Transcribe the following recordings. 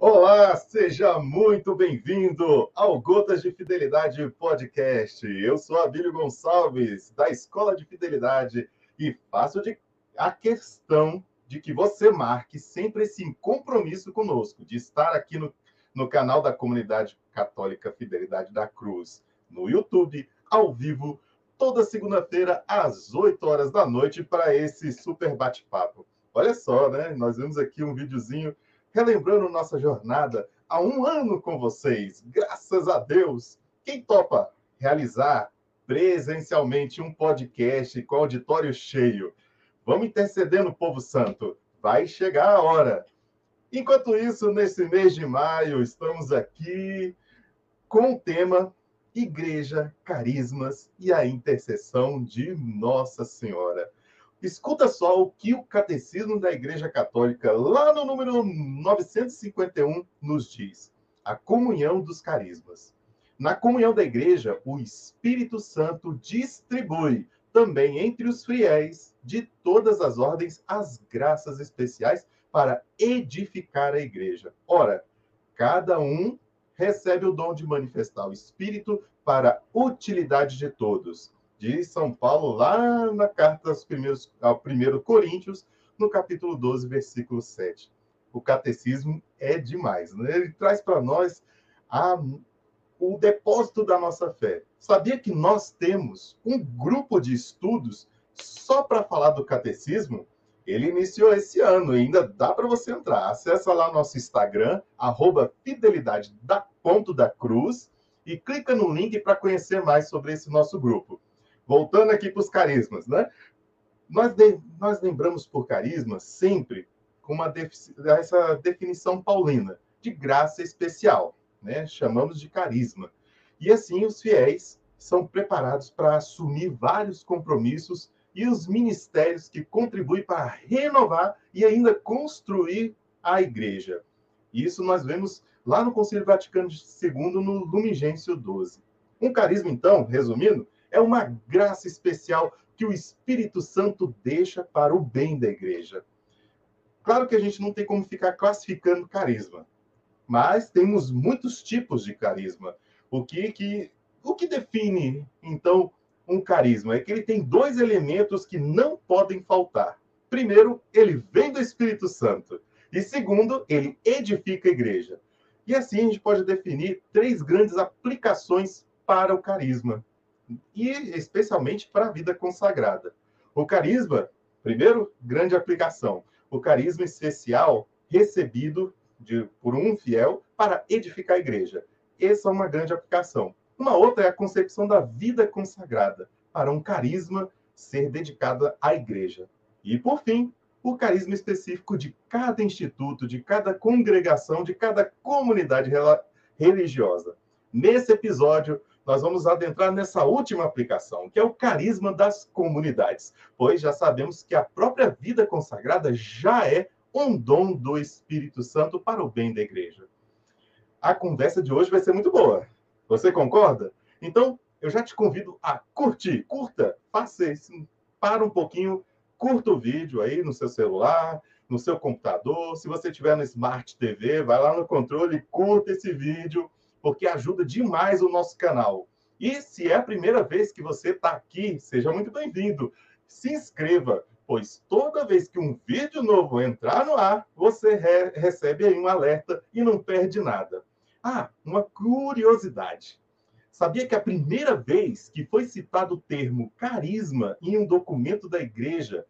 Olá, seja muito bem-vindo ao Gotas de Fidelidade Podcast. Eu sou Abílio Gonçalves, da Escola de Fidelidade, e faço de, a questão de que você marque sempre esse compromisso conosco, de estar aqui no, no canal da Comunidade Católica Fidelidade da Cruz, no YouTube, ao vivo, toda segunda-feira, às 8 horas da noite, para esse super bate-papo. Olha só, né? Nós vimos aqui um videozinho relembrando nossa jornada há um ano com vocês. Graças a Deus! Quem topa realizar presencialmente um podcast com auditório cheio? Vamos interceder no povo santo. Vai chegar a hora. Enquanto isso, nesse mês de maio, estamos aqui com o tema Igreja, Carismas e a Intercessão de Nossa Senhora. Escuta só o que o Catecismo da Igreja Católica, lá no número 951, nos diz: a comunhão dos carismas. Na comunhão da Igreja, o Espírito Santo distribui também entre os fiéis de todas as ordens as graças especiais para edificar a Igreja. Ora, cada um recebe o dom de manifestar o Espírito para utilidade de todos de São Paulo, lá na carta aos primeiros, ao 1 Coríntios, no capítulo 12, versículo 7. O catecismo é demais, né? Ele traz para nós a, o depósito da nossa fé. Sabia que nós temos um grupo de estudos só para falar do catecismo? Ele iniciou esse ano ainda dá para você entrar. Acesse lá nosso Instagram, arroba fidelidade da ponto da cruz, e clica no link para conhecer mais sobre esse nosso grupo. Voltando aqui para os carismas, né? Nós, de, nós lembramos por carisma sempre com uma essa definição paulina de graça especial, né? Chamamos de carisma. E assim os fiéis são preparados para assumir vários compromissos e os ministérios que contribuem para renovar e ainda construir a igreja. Isso nós vemos lá no Concílio Vaticano II, no Lumen Gentium 12. Um carisma, então, resumindo, é uma graça especial que o Espírito Santo deixa para o bem da igreja. Claro que a gente não tem como ficar classificando carisma, mas temos muitos tipos de carisma. O que, que, o que define, então, um carisma? É que ele tem dois elementos que não podem faltar. Primeiro, ele vem do Espírito Santo. E segundo, ele edifica a igreja. E assim a gente pode definir três grandes aplicações para o carisma e especialmente para a vida consagrada. O carisma, primeiro, grande aplicação. O carisma especial recebido de, por um fiel para edificar a igreja. Essa é uma grande aplicação. Uma outra é a concepção da vida consagrada, para um carisma ser dedicado à igreja. E, por fim, o carisma específico de cada instituto, de cada congregação, de cada comunidade religiosa. Nesse episódio, nós vamos adentrar nessa última aplicação, que é o carisma das comunidades, pois já sabemos que a própria vida consagrada já é um dom do Espírito Santo para o bem da igreja. A conversa de hoje vai ser muito boa. Você concorda? Então, eu já te convido a curtir, curta, isso, para um pouquinho, curta o vídeo aí no seu celular, no seu computador. Se você tiver no Smart TV, vai lá no controle, curta esse vídeo porque ajuda demais o nosso canal. E se é a primeira vez que você está aqui, seja muito bem-vindo. Se inscreva, pois toda vez que um vídeo novo entrar no ar, você re recebe aí um alerta e não perde nada. Ah, uma curiosidade. Sabia que a primeira vez que foi citado o termo carisma em um documento da igreja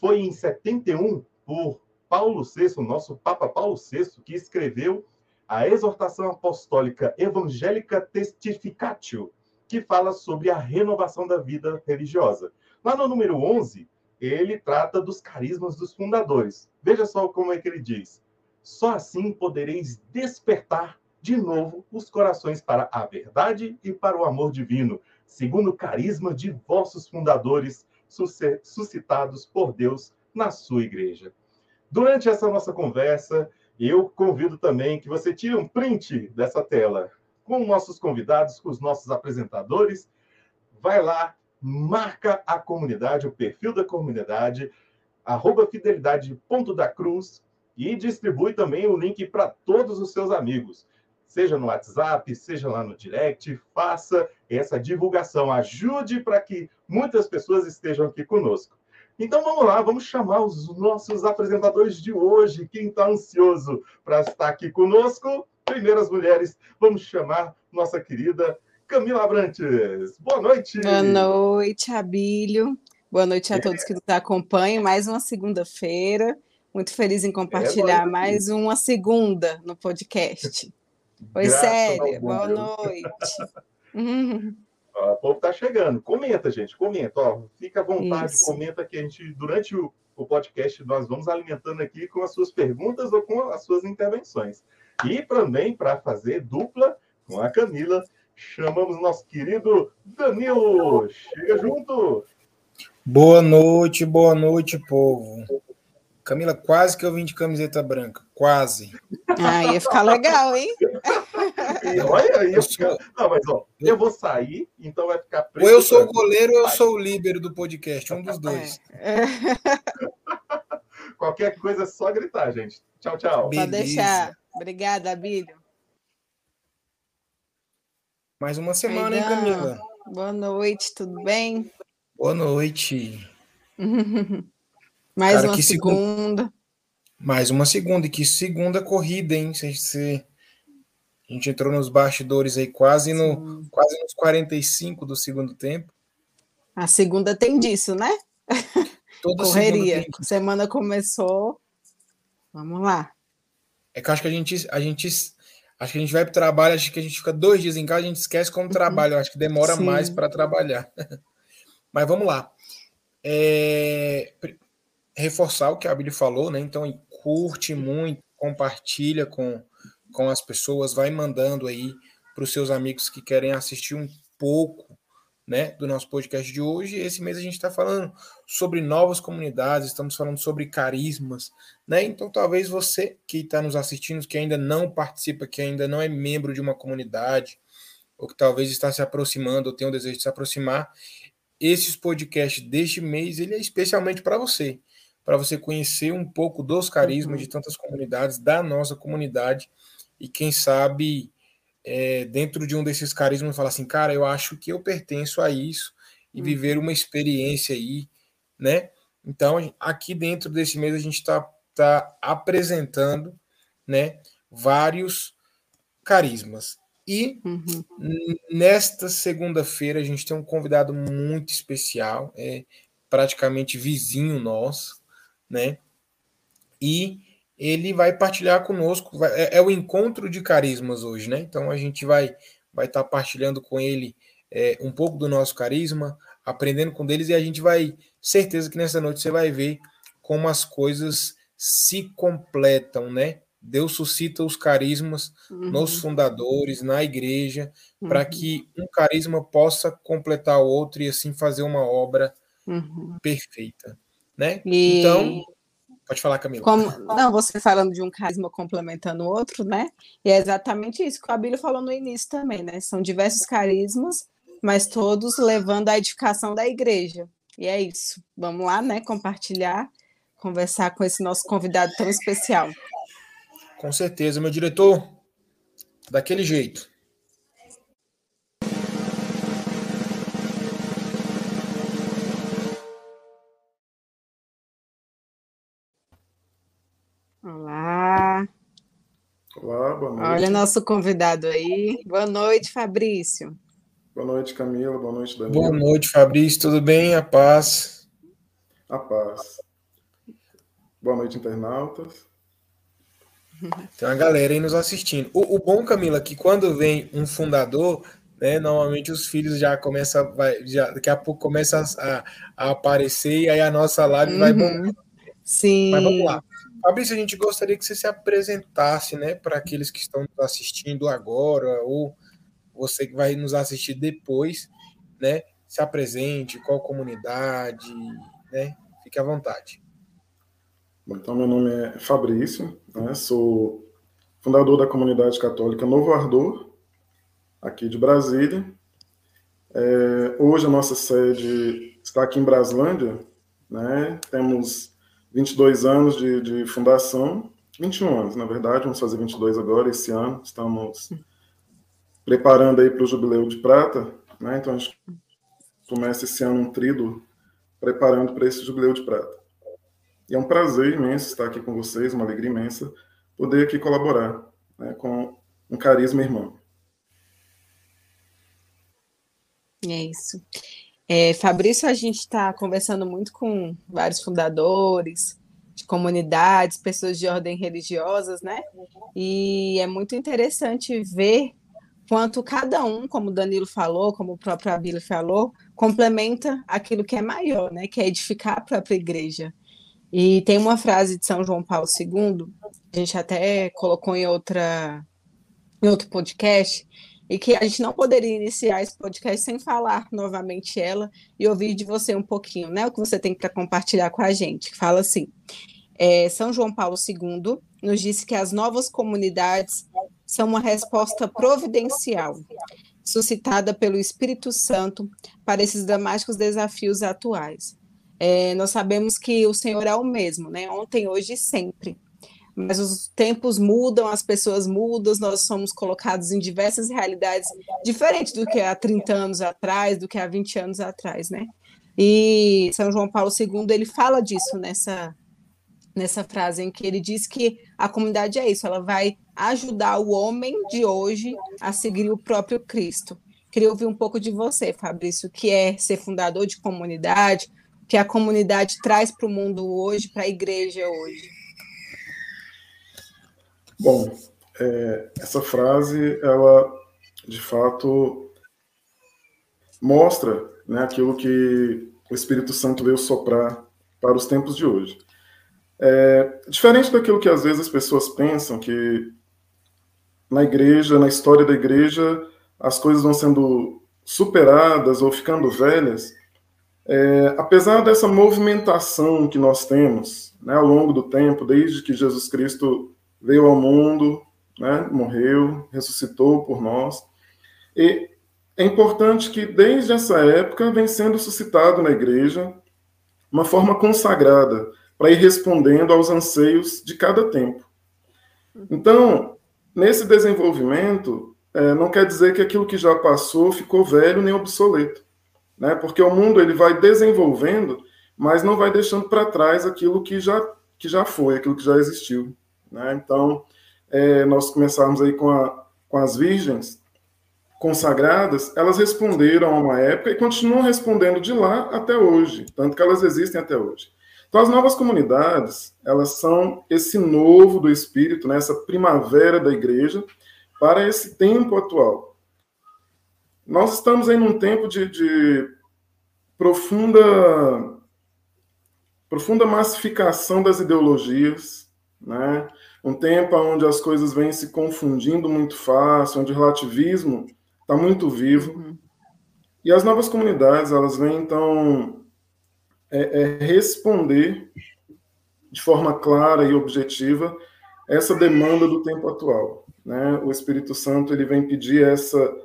foi em 71 por Paulo VI, nosso Papa Paulo VI, que escreveu a exortação apostólica Evangélica Testificatio, que fala sobre a renovação da vida religiosa. Lá no número 11, ele trata dos carismas dos fundadores. Veja só como é que ele diz: só assim podereis despertar de novo os corações para a verdade e para o amor divino, segundo o carisma de vossos fundadores, suscitados por Deus na sua igreja. Durante essa nossa conversa, eu convido também que você tire um print dessa tela com nossos convidados, com os nossos apresentadores. Vai lá, marca a comunidade, o perfil da comunidade, arroba e distribui também o link para todos os seus amigos. Seja no WhatsApp, seja lá no direct, faça essa divulgação, ajude para que muitas pessoas estejam aqui conosco. Então vamos lá, vamos chamar os nossos apresentadores de hoje. Quem está ansioso para estar aqui conosco? Primeiro as mulheres, vamos chamar nossa querida Camila Abrantes. Boa noite. Boa noite, Abílio. Boa noite a todos que nos acompanham. Mais uma segunda-feira. Muito feliz em compartilhar é, mais uma segunda no podcast. Oi, Célia. Boa noite. o povo está chegando. Comenta, gente, comenta. Ó, fica à vontade, Isso. comenta que a gente, durante o, o podcast, nós vamos alimentando aqui com as suas perguntas ou com as suas intervenções. E também, para fazer dupla com a Camila, chamamos nosso querido Danilo. Chega junto! Boa noite, boa noite, povo. Camila, quase que eu vim de camiseta branca. Quase. Ah, ia ficar legal, hein? E olha aí, sou... não, mas ó, eu vou sair, então vai ficar preto. Ou eu sou o goleiro ou eu sou o líbero do podcast, um dos dois. É. Qualquer coisa é só gritar, gente. Tchau, tchau. Pode deixar. Obrigada, Abílio. Mais uma semana, hein, Camila? Boa noite, tudo bem? Boa noite. Mais Cara, uma segunda. segunda. Mais uma segunda, e que segunda corrida, hein? Você, a gente entrou nos bastidores aí quase, no, quase nos 45 do segundo tempo. A segunda tem disso, né? Toda Correria. Tem... Semana começou. Vamos lá. É que eu acho que a gente, a gente acho que a gente vai para o trabalho, acho que a gente fica dois dias em casa, a gente esquece como uhum. trabalha. Acho que demora Sim. mais para trabalhar. Mas vamos lá. É reforçar o que a Bíblia falou, né? Então, curte muito, compartilha com, com as pessoas, vai mandando aí para os seus amigos que querem assistir um pouco né, do nosso podcast de hoje. Esse mês a gente está falando sobre novas comunidades, estamos falando sobre carismas, né? Então, talvez você que está nos assistindo, que ainda não participa, que ainda não é membro de uma comunidade, ou que talvez está se aproximando ou tem o desejo de se aproximar, esses podcasts deste mês, ele é especialmente para você para você conhecer um pouco dos carismas uhum. de tantas comunidades, da nossa comunidade, e quem sabe, é, dentro de um desses carismas, falar assim, cara, eu acho que eu pertenço a isso, e uhum. viver uma experiência aí, né? Então, aqui dentro desse mês, a gente está tá apresentando, né, vários carismas. E uhum. nesta segunda-feira a gente tem um convidado muito especial, é praticamente vizinho nosso, né? E ele vai partilhar conosco, vai, é, é, o encontro de carismas hoje, né? Então a gente vai vai estar tá partilhando com ele é, um pouco do nosso carisma, aprendendo com deles e a gente vai certeza que nessa noite você vai ver como as coisas se completam, né? Deus suscita os carismas uhum. nos fundadores, na igreja, uhum. para que um carisma possa completar o outro e assim fazer uma obra uhum. perfeita né? E... Então, pode falar, Camila. Como, não, você falando de um carisma complementando o outro, né? E é exatamente isso que o Abílio falou no início também, né? São diversos carismas, mas todos levando à edificação da igreja. E é isso. Vamos lá, né? Compartilhar, conversar com esse nosso convidado tão especial. Com certeza, meu diretor. Daquele jeito. Olá, boa noite. Olha nosso convidado aí. Boa noite, Fabrício. Boa noite, Camila. Boa noite, Daniel. Boa noite, Fabrício. Tudo bem? A paz. A paz. Boa noite, internautas. Tem uma galera aí nos assistindo. O, o bom, Camila, é que quando vem um fundador, né, normalmente os filhos já começam, vai, já, daqui a pouco começa a, a aparecer e aí a nossa live uhum. vai bom. Sim. Mas vamos lá. Fabrício, a gente gostaria que você se apresentasse, né, para aqueles que estão assistindo agora, ou você que vai nos assistir depois, né, se apresente, qual comunidade, né, fique à vontade. Então, meu nome é Fabrício, né, sou fundador da comunidade católica Novo Ardor, aqui de Brasília. É, hoje a nossa sede está aqui em Braslândia, né, temos 22 anos de, de fundação 21 anos, na verdade, vamos fazer 22 agora, esse ano, estamos preparando aí para o Jubileu de Prata, né? Então a gente começa esse ano um trido preparando para esse Jubileu de Prata. E é um prazer imenso estar aqui com vocês, uma alegria imensa poder aqui colaborar né, com um carisma irmão. É isso. É, Fabrício, a gente está conversando muito com vários fundadores de comunidades, pessoas de ordem religiosas, né? E é muito interessante ver quanto cada um, como o Danilo falou, como o próprio Abílio falou, complementa aquilo que é maior, né? Que é edificar a própria igreja. E tem uma frase de São João Paulo II, a gente até colocou em outra em outro podcast, e que a gente não poderia iniciar esse podcast sem falar novamente ela e ouvir de você um pouquinho, né? O que você tem para compartilhar com a gente. Fala assim: é, São João Paulo II nos disse que as novas comunidades são uma resposta providencial, suscitada pelo Espírito Santo para esses dramáticos desafios atuais. É, nós sabemos que o Senhor é o mesmo, né? Ontem, hoje e sempre. Mas os tempos mudam, as pessoas mudam, nós somos colocados em diversas realidades diferentes do que há 30 anos atrás, do que há 20 anos atrás, né? E São João Paulo II, ele fala disso nessa, nessa frase em que ele diz que a comunidade é isso, ela vai ajudar o homem de hoje a seguir o próprio Cristo. Queria ouvir um pouco de você, Fabrício, que é ser fundador de comunidade, que a comunidade traz para o mundo hoje, para a igreja hoje? Bom, é, essa frase, ela de fato mostra né, aquilo que o Espírito Santo veio soprar para os tempos de hoje. É, diferente daquilo que às vezes as pessoas pensam, que na igreja, na história da igreja, as coisas vão sendo superadas ou ficando velhas, é, apesar dessa movimentação que nós temos né, ao longo do tempo, desde que Jesus Cristo veio ao mundo, né, morreu, ressuscitou por nós, e é importante que desde essa época vem sendo suscitado na igreja uma forma consagrada para ir respondendo aos anseios de cada tempo. Então, nesse desenvolvimento, é, não quer dizer que aquilo que já passou ficou velho nem obsoleto né? Porque o mundo ele vai desenvolvendo, mas não vai deixando para trás aquilo que já que já foi, aquilo que já existiu, né? Então, é, nós começamos aí com, a, com as virgens consagradas, elas responderam a uma época e continuam respondendo de lá até hoje, tanto que elas existem até hoje. Então, as novas comunidades, elas são esse novo do Espírito, né, essa primavera da igreja, para esse tempo atual. Nós estamos aí num tempo de, de profunda, profunda massificação das ideologias, né? Um tempo onde as coisas vêm se confundindo muito fácil, onde o relativismo está muito vivo. Uhum. E as novas comunidades, elas vêm, então, é, é responder de forma clara e objetiva essa demanda do tempo atual. Né? O Espírito Santo ele vem pedir essa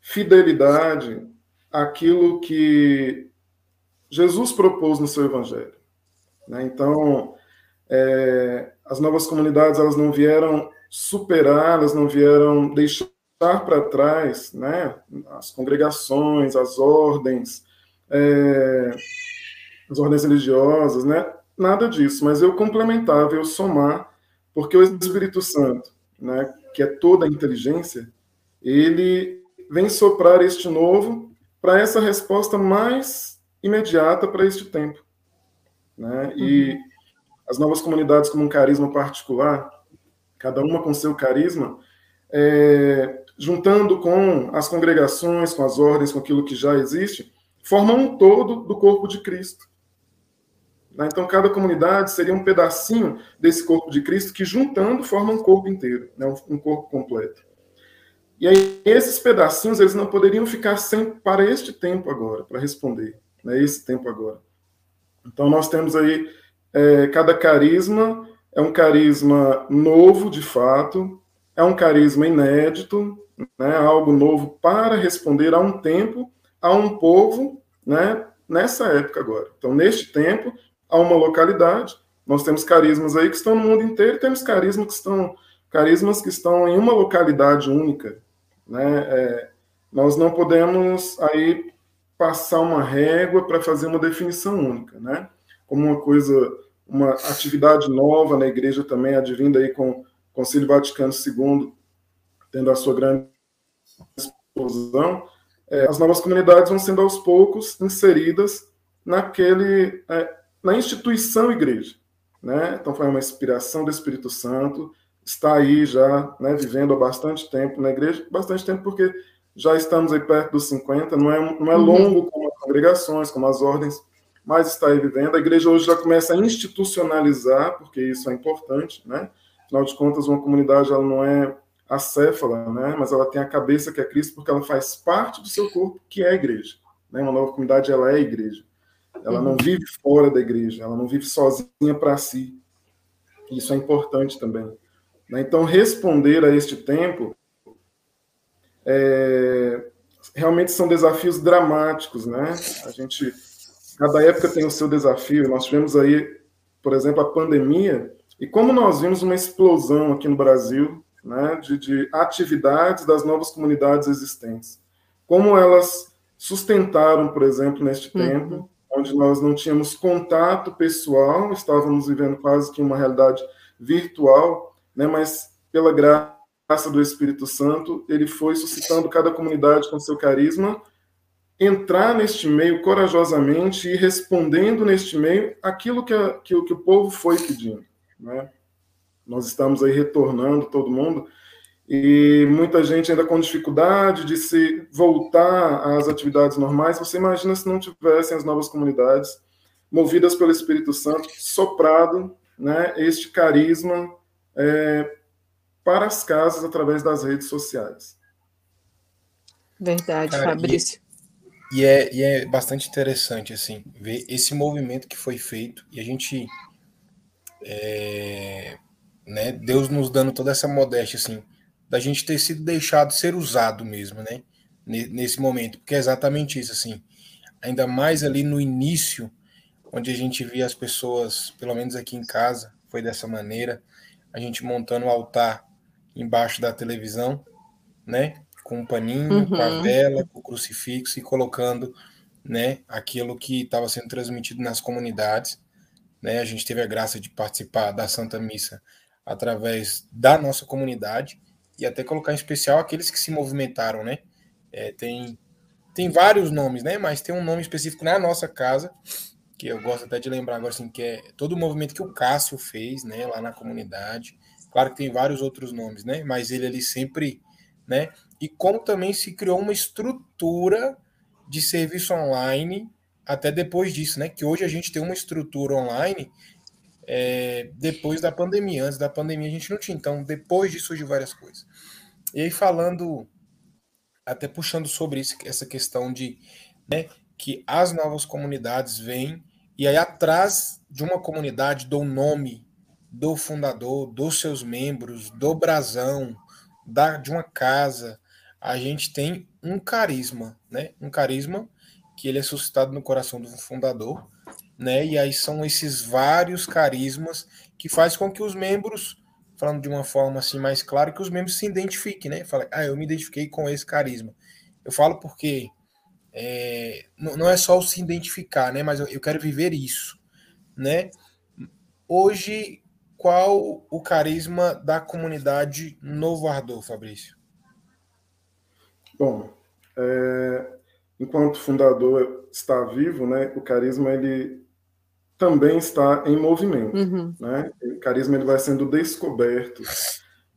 fidelidade àquilo que Jesus propôs no seu evangelho. Né? Então, é, as novas comunidades elas não vieram superar, elas não vieram deixar para trás né? as congregações, as ordens, é, as ordens religiosas, né? nada disso, mas eu complementava, eu somar, porque o Espírito Santo, né, que é toda a inteligência, ele vem soprar este novo para essa resposta mais imediata para este tempo. Né? E uhum. As novas comunidades como um carisma particular, cada uma com seu carisma, é, juntando com as congregações, com as ordens, com aquilo que já existe, formam um todo do corpo de Cristo. Né? Então, cada comunidade seria um pedacinho desse corpo de Cristo que, juntando, forma um corpo inteiro, né? um corpo completo. E aí, esses pedacinhos, eles não poderiam ficar sem para este tempo agora, para responder, né, esse tempo agora. Então, nós temos aí, é, cada carisma é um carisma novo, de fato, é um carisma inédito, né, algo novo para responder a um tempo, a um povo, né, nessa época agora. Então, neste tempo, a uma localidade, Nós temos carismas aí que estão no mundo inteiro, temos carismas que estão carismas que estão em uma localidade única, né? É, nós não podemos aí passar uma régua para fazer uma definição única, né? Como uma coisa, uma atividade nova na igreja também, advinda aí com o Concílio Vaticano II, tendo a sua grande explosão, é, as novas comunidades vão sendo aos poucos inseridas naquele, é, na instituição igreja, né? Então foi uma inspiração do Espírito Santo, está aí já, né, vivendo há bastante tempo na igreja, bastante tempo porque já estamos aí perto dos 50, não é, não é uhum. longo como as congregações, como as ordens, mas está aí vivendo. A igreja hoje já começa a institucionalizar, porque isso é importante, né? Afinal de contas, uma comunidade ela não é acéfala, né? Mas ela tem a cabeça que é Cristo, porque ela faz parte do seu corpo, que é a igreja. Né? Uma nova comunidade ela é a igreja. Ela não uhum. vive fora da igreja, ela não vive sozinha para si. Isso é importante também. Né? Então, responder a este tempo é, realmente são desafios dramáticos, né? A gente, cada época tem o seu desafio. Nós tivemos aí, por exemplo, a pandemia, e como nós vimos uma explosão aqui no Brasil, né, de, de atividades das novas comunidades existentes. Como elas sustentaram, por exemplo, neste uhum. tempo, onde nós não tínhamos contato pessoal, estávamos vivendo quase que uma realidade virtual, né, mas pela graça graça do Espírito Santo, ele foi suscitando cada comunidade com seu carisma, entrar neste meio corajosamente e respondendo neste meio aquilo que, a, que, que o povo foi pedindo. Né? Nós estamos aí retornando todo mundo e muita gente ainda com dificuldade de se voltar às atividades normais. Você imagina se não tivessem as novas comunidades movidas pelo Espírito Santo, soprado, né, este carisma é, para as casas através das redes sociais. Verdade, Cara, Fabrício. E, é, e é bastante interessante assim ver esse movimento que foi feito e a gente é, né, Deus nos dando toda essa modéstia assim da gente ter sido deixado ser usado mesmo, né? Nesse momento, porque é exatamente isso assim. Ainda mais ali no início, onde a gente via as pessoas, pelo menos aqui em casa, foi dessa maneira, a gente montando o altar embaixo da televisão, né? Com um paninho, uhum. com a uhum. vela, com o crucifixo e colocando, né? Aquilo que estava sendo transmitido nas comunidades, né? A gente teve a graça de participar da Santa Missa através da nossa comunidade e até colocar em especial aqueles que se movimentaram, né? É, tem tem vários nomes, né? Mas tem um nome específico na nossa casa que eu gosto até de lembrar agora assim que é todo o movimento que o Cássio fez, né? Lá na comunidade Claro que tem vários outros nomes, né? Mas ele ali sempre, né? E como também se criou uma estrutura de serviço online até depois disso, né? Que hoje a gente tem uma estrutura online é, depois da pandemia. Antes da pandemia a gente não tinha. Então, depois disso surgiu várias coisas. E aí, falando, até puxando sobre isso, essa questão de né, que as novas comunidades vêm, e aí atrás de uma comunidade do nome do fundador, dos seus membros, do brasão, da, de uma casa, a gente tem um carisma, né? Um carisma que ele é suscitado no coração do fundador, né? E aí são esses vários carismas que faz com que os membros, falando de uma forma assim mais clara, que os membros se identifiquem, né? Fala, ah, eu me identifiquei com esse carisma. Eu falo porque é, não é só o se identificar, né? Mas eu, quero viver isso, né? Hoje qual o carisma da comunidade Novo Ardor, Fabrício? Bom, é, enquanto o fundador está vivo, né, o carisma ele também está em movimento, uhum. né? O carisma ele vai sendo descoberto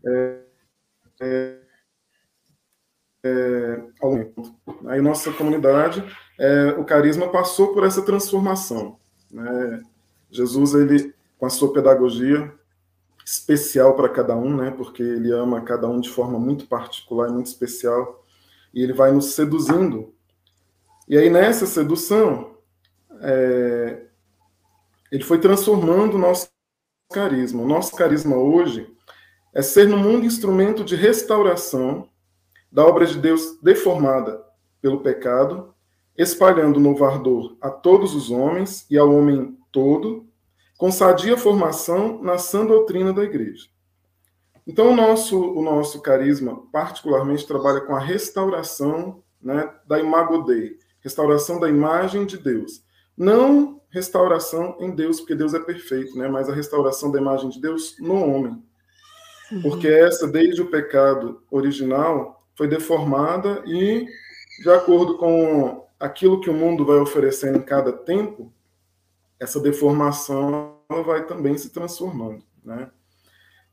é, é, é, ao momento. Aí nossa comunidade, é, o carisma passou por essa transformação. Né? Jesus ele com a sua pedagogia especial para cada um, né? Porque ele ama cada um de forma muito particular e muito especial, e ele vai nos seduzindo. E aí nessa sedução, é, ele foi transformando o nosso carisma. O nosso carisma hoje é ser no mundo instrumento de restauração da obra de Deus deformada pelo pecado, espalhando no ardor a todos os homens e ao homem todo, com sadia formação na sã doutrina da igreja. Então, o nosso, o nosso carisma, particularmente, trabalha com a restauração né, da imago Dei, restauração da imagem de Deus. Não restauração em Deus, porque Deus é perfeito, né, mas a restauração da imagem de Deus no homem. Uhum. Porque essa, desde o pecado original, foi deformada e, de acordo com aquilo que o mundo vai oferecendo em cada tempo, essa deformação vai também se transformando, né?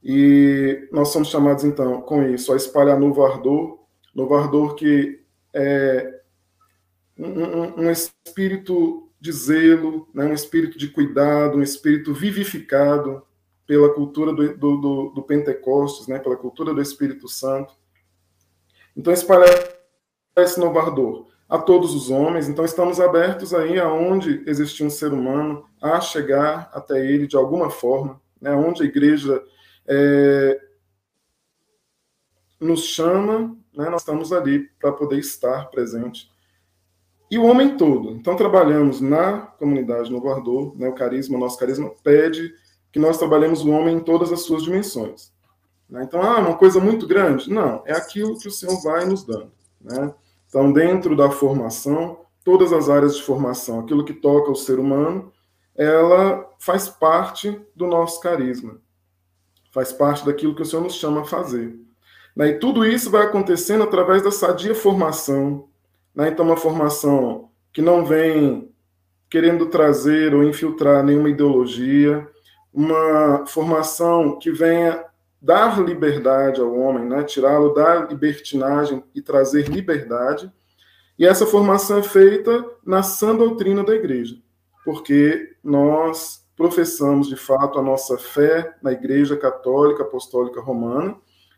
E nós somos chamados, então, com isso, a espalhar novo ardor, novo ardor que é um, um espírito de zelo, né? um espírito de cuidado, um espírito vivificado pela cultura do, do, do, do Pentecostes, né? pela cultura do Espírito Santo. Então, espalhar esse novo ardor a todos os homens. Então, estamos abertos aí aonde existir um ser humano a chegar até ele de alguma forma, né? onde a igreja é, nos chama, né? nós estamos ali para poder estar presente. E o homem todo. Então, trabalhamos na comunidade no Guardor, né? o carisma, nosso carisma pede que nós trabalhemos o homem em todas as suas dimensões. Né? Então, ah, uma coisa muito grande? Não, é aquilo que o Senhor vai nos dando. Né? Então, dentro da formação, todas as áreas de formação, aquilo que toca o ser humano, ela faz parte do nosso carisma, faz parte daquilo que o Senhor nos chama a fazer. Né? E tudo isso vai acontecendo através da sadia formação. Né? Então, uma formação que não vem querendo trazer ou infiltrar nenhuma ideologia, uma formação que venha dar liberdade ao homem, né? tirá-lo da libertinagem e trazer liberdade. E essa formação é feita na sã doutrina da igreja, porque nós professamos de fato a nossa fé na Igreja Católica Apostólica Romana,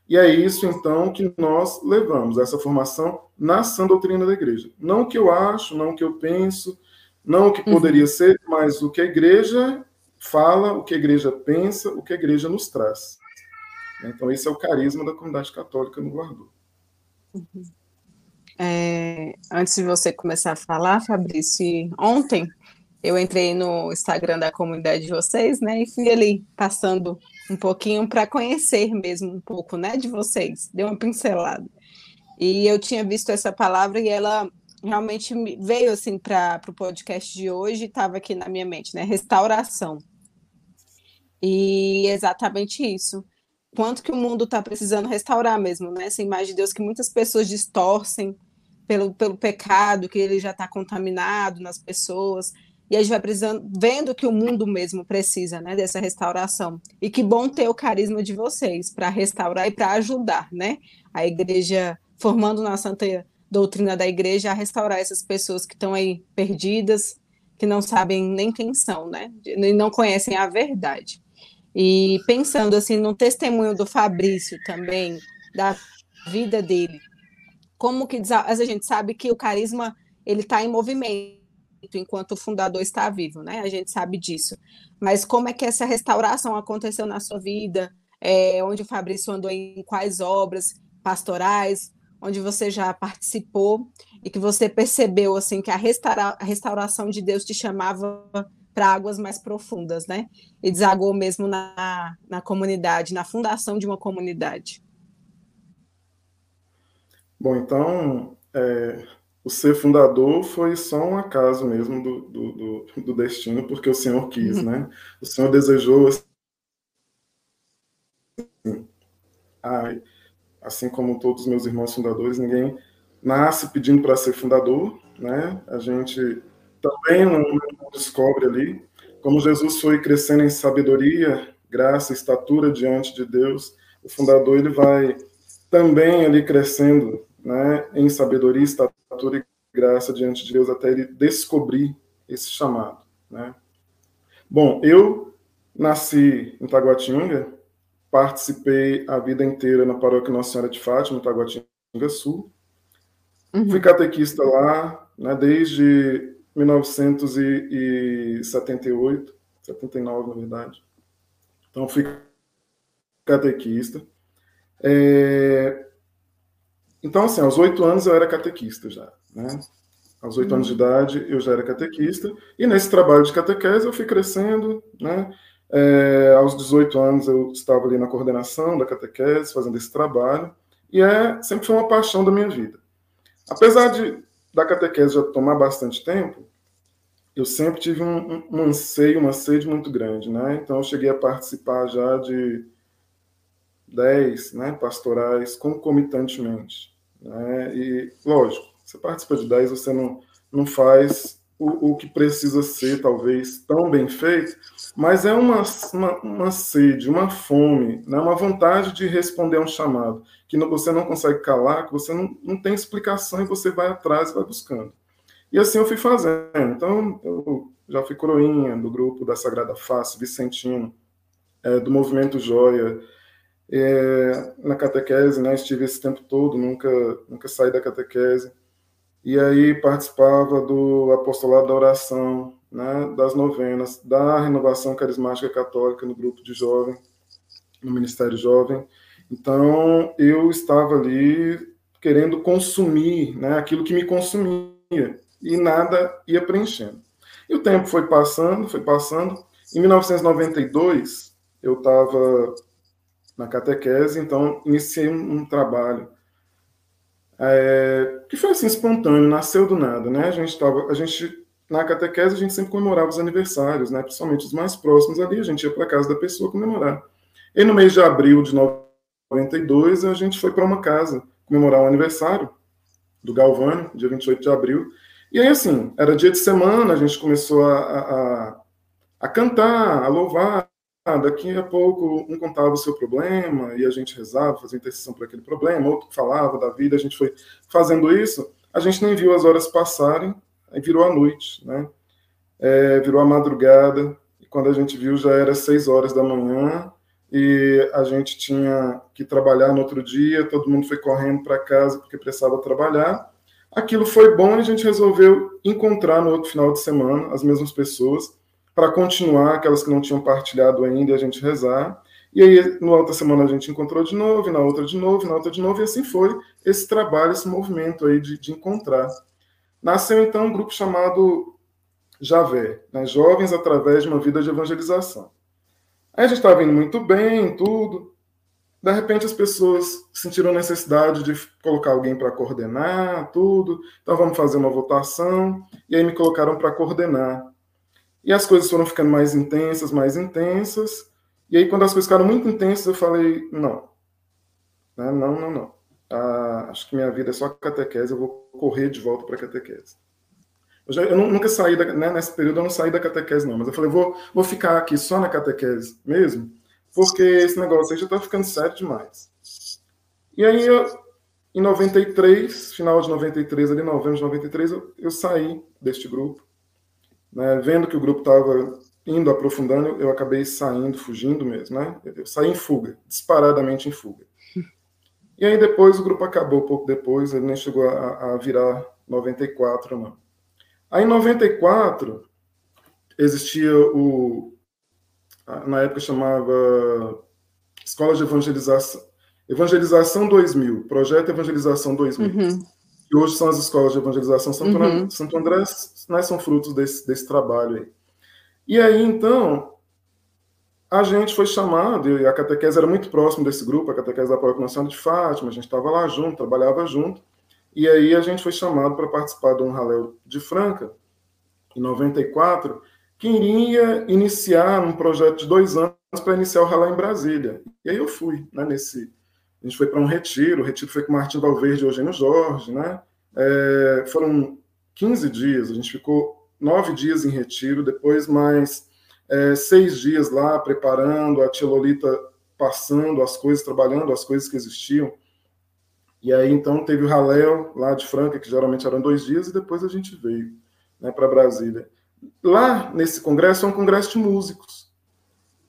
e é isso então que nós levamos, essa formação na sã doutrina da igreja. Não o que eu acho, não o que eu penso, não o que poderia uhum. ser, mas o que a igreja fala, o que a igreja pensa, o que a igreja nos traz. Então, esse é o carisma da comunidade católica no Guardu. Uhum. É, antes de você começar a falar, Fabrício, ontem eu entrei no Instagram da comunidade de vocês, né, e fui ali passando um pouquinho para conhecer mesmo um pouco, né, de vocês. Deu uma pincelada. E eu tinha visto essa palavra e ela realmente veio assim para o podcast de hoje, estava aqui na minha mente, né, restauração. E exatamente isso quanto que o mundo está precisando restaurar mesmo, né? Essa imagem de Deus que muitas pessoas distorcem pelo, pelo pecado, que ele já está contaminado nas pessoas. E a gente vai precisando, vendo que o mundo mesmo precisa né, dessa restauração. E que bom ter o carisma de vocês para restaurar e para ajudar, né? A igreja, formando na santa doutrina da igreja, a restaurar essas pessoas que estão aí perdidas, que não sabem nem quem são, né? E não conhecem a verdade. E pensando assim no testemunho do Fabrício também, da vida dele, como que a gente sabe que o carisma ele está em movimento enquanto o fundador está vivo, né? A gente sabe disso. Mas como é que essa restauração aconteceu na sua vida? É, onde o Fabrício andou em quais obras pastorais, onde você já participou e que você percebeu assim que a, restaura, a restauração de Deus te chamava para águas mais profundas, né? E desagou mesmo na, na comunidade, na fundação de uma comunidade. Bom, então, é, o ser fundador foi só um acaso mesmo do, do, do, do destino, porque o Senhor quis, né? O Senhor desejou. Assim, ai, assim como todos os meus irmãos fundadores, ninguém nasce pedindo para ser fundador, né? A gente também não, não descobre ali como Jesus foi crescendo em sabedoria, graça, estatura diante de Deus. O fundador ele vai também ali crescendo, né, em sabedoria, estatura e graça diante de Deus até ele descobrir esse chamado, né? Bom, eu nasci em Taguatinga, participei a vida inteira na paróquia Nossa Senhora de Fátima, em Taguatinga Sul. Uhum. Fui catequista lá, né, desde 1978, 79, na verdade. Então, fui catequista. É... Então, assim, aos oito anos eu era catequista já, né? Aos oito anos de idade, eu já era catequista, e nesse trabalho de catequese eu fui crescendo, né? É, aos 18 anos eu estava ali na coordenação da catequese, fazendo esse trabalho, e é sempre foi uma paixão da minha vida. Apesar de da catequese já tomar bastante tempo, eu sempre tive um, um, anseio, uma sede muito grande, né? Então eu cheguei a participar já de 10 né, pastorais concomitantemente. Né? E, lógico, você participa de 10, você não, não faz o, o que precisa ser, talvez, tão bem feito, mas é uma, uma, uma sede, uma fome, né? uma vontade de responder a um chamado, que você não consegue calar, que você não, não tem explicação e você vai atrás e vai buscando. E assim eu fui fazendo. Então, eu já fui coroinha do grupo da Sagrada Face, Vicentino, é, do Movimento Joia, é, na catequese, né? Estive esse tempo todo, nunca, nunca saí da catequese. E aí participava do apostolado da oração, né? Das novenas, da renovação carismática católica no grupo de jovem, no Ministério Jovem. Então eu estava ali querendo consumir, né? Aquilo que me consumia e nada ia preenchendo. E o tempo foi passando, foi passando. Em 1992 eu estava na catequese, então iniciei um, um trabalho é, que foi assim espontâneo, nasceu do nada, né? A gente estava, a gente na catequese a gente sempre comemorava os aniversários, né? Principalmente os mais próximos ali, a gente ia para casa da pessoa comemorar. E no mês de abril de 92 a gente foi para uma casa comemorar o aniversário do Galvani, dia 28 de abril. E aí assim, era dia de semana, a gente começou a, a, a cantar, a louvar, daqui a pouco um contava o seu problema e a gente rezava, fazia intercessão por aquele problema, outro falava da vida, a gente foi fazendo isso, a gente nem viu as horas passarem, aí virou a noite, né? É, virou a madrugada, e quando a gente viu já era seis horas da manhã e a gente tinha que trabalhar no outro dia, todo mundo foi correndo para casa porque precisava trabalhar. Aquilo foi bom e a gente resolveu encontrar no outro final de semana as mesmas pessoas para continuar, aquelas que não tinham partilhado ainda, e a gente rezar. E aí, na outra semana, a gente encontrou de novo, na outra de novo, na outra de novo, e assim foi esse trabalho, esse movimento aí de, de encontrar. Nasceu, então, um grupo chamado Javé, né? Jovens através de uma vida de evangelização. Aí a gente estava indo muito bem, tudo. De repente, as pessoas sentiram necessidade de colocar alguém para coordenar, tudo. Então, vamos fazer uma votação. E aí me colocaram para coordenar. E as coisas foram ficando mais intensas, mais intensas. E aí, quando as coisas ficaram muito intensas, eu falei: não, né? não, não, não. Ah, acho que minha vida é só catequese, eu vou correr de volta para a catequese. Eu, já, eu nunca saí, da, né, nesse período eu não saí da catequese, não, mas eu falei: vou, vou ficar aqui só na catequese mesmo, porque esse negócio aí já está ficando sério demais. E aí, eu, em 93, final de 93, ali, novembro de 93, eu, eu saí deste grupo né, vendo que o grupo estava indo aprofundando, eu acabei saindo, fugindo mesmo, né? Eu saí em fuga, disparadamente em fuga. E aí depois o grupo acabou pouco depois, ele nem chegou a, a virar 94, não. Aí em 94 existia o na época chamava Escola de Evangelização Evangelização 2000, Projeto Evangelização 2000. Uhum que hoje são as escolas de evangelização Santo, uhum. André, Santo André né, são frutos desse, desse trabalho aí. E aí, então, a gente foi chamado, e a catequese era muito próximo desse grupo, a catequese da Paróquia Nacional de Fátima, a gente estava lá junto, trabalhava junto, e aí a gente foi chamado para participar de um raléu de Franca, em 94, que iria iniciar um projeto de dois anos para iniciar o ralé em Brasília. E aí eu fui, né, nesse, a gente foi para um retiro, o retiro foi com Martim Valverde e Eugênio Jorge, né? É, foram 15 dias, a gente ficou nove dias em retiro, depois mais é, seis dias lá preparando, a tia Lolita passando as coisas, trabalhando as coisas que existiam. E aí, então, teve o Raléu lá de Franca, que geralmente eram dois dias, e depois a gente veio né, para Brasília. Lá, nesse congresso, é um congresso de músicos.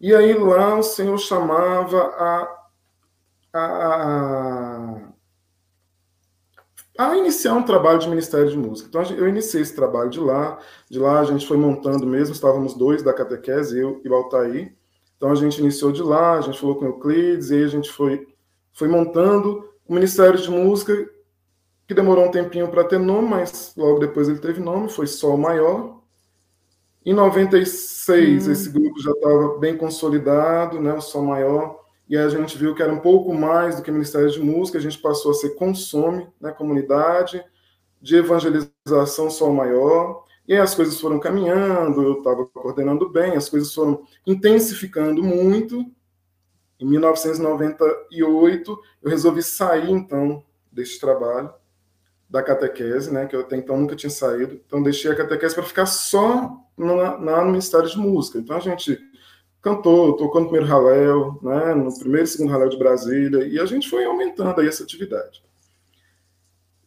E aí, lá, o senhor chamava a a, a iniciar um trabalho de Ministério de Música. Então, eu iniciei esse trabalho de lá. De lá, a gente foi montando mesmo, estávamos dois da catequese, eu e o Altair. Então, a gente iniciou de lá, a gente falou com o Euclides, e aí a gente foi, foi montando o Ministério de Música que demorou um tempinho para ter nome, mas logo depois ele teve nome, foi Sol Maior. Em 96, hum. esse grupo já estava bem consolidado, né, o Sol Maior, e a gente viu que era um pouco mais do que Ministério de Música, a gente passou a ser Consome, né, comunidade, de evangelização Sol Maior, e aí as coisas foram caminhando, eu estava coordenando bem, as coisas foram intensificando muito. Em 1998, eu resolvi sair, então, desse trabalho da catequese, né, que eu até então nunca tinha saído. Então, deixei a catequese para ficar só na, na, no Ministério de Música. Então, a gente cantou, tocou no primeiro raléu, né, no primeiro e segundo raléu de Brasília, e a gente foi aumentando aí essa atividade.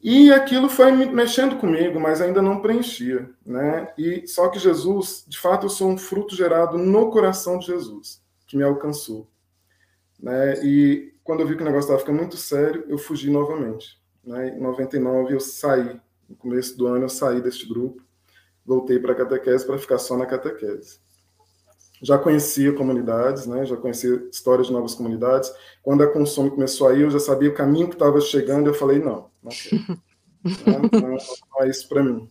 E aquilo foi mexendo comigo, mas ainda não preenchia, né? E só que Jesus, de fato, eu sou um fruto gerado no coração de Jesus, que me alcançou, né? E quando eu vi que o negócio estava ficando muito sério, eu fugi novamente. Né? Em 99 eu saí, no começo do ano eu saí deste grupo, voltei para a catequese para ficar só na catequese. Já conhecia comunidades, né? já conhecia histórias de novas comunidades. Quando a Consome começou a ir, eu já sabia o caminho que estava chegando, eu falei, não, não quero. não, não, não é isso para mim.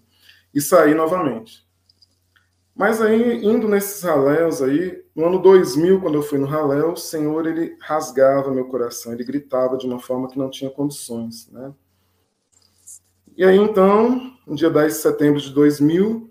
E saí novamente. Mas aí, indo nesses raléus aí, no ano 2000, quando eu fui no raléu, o Senhor, ele rasgava meu coração, ele gritava de uma forma que não tinha condições, né? E aí, então, no dia 10 de setembro de 2000,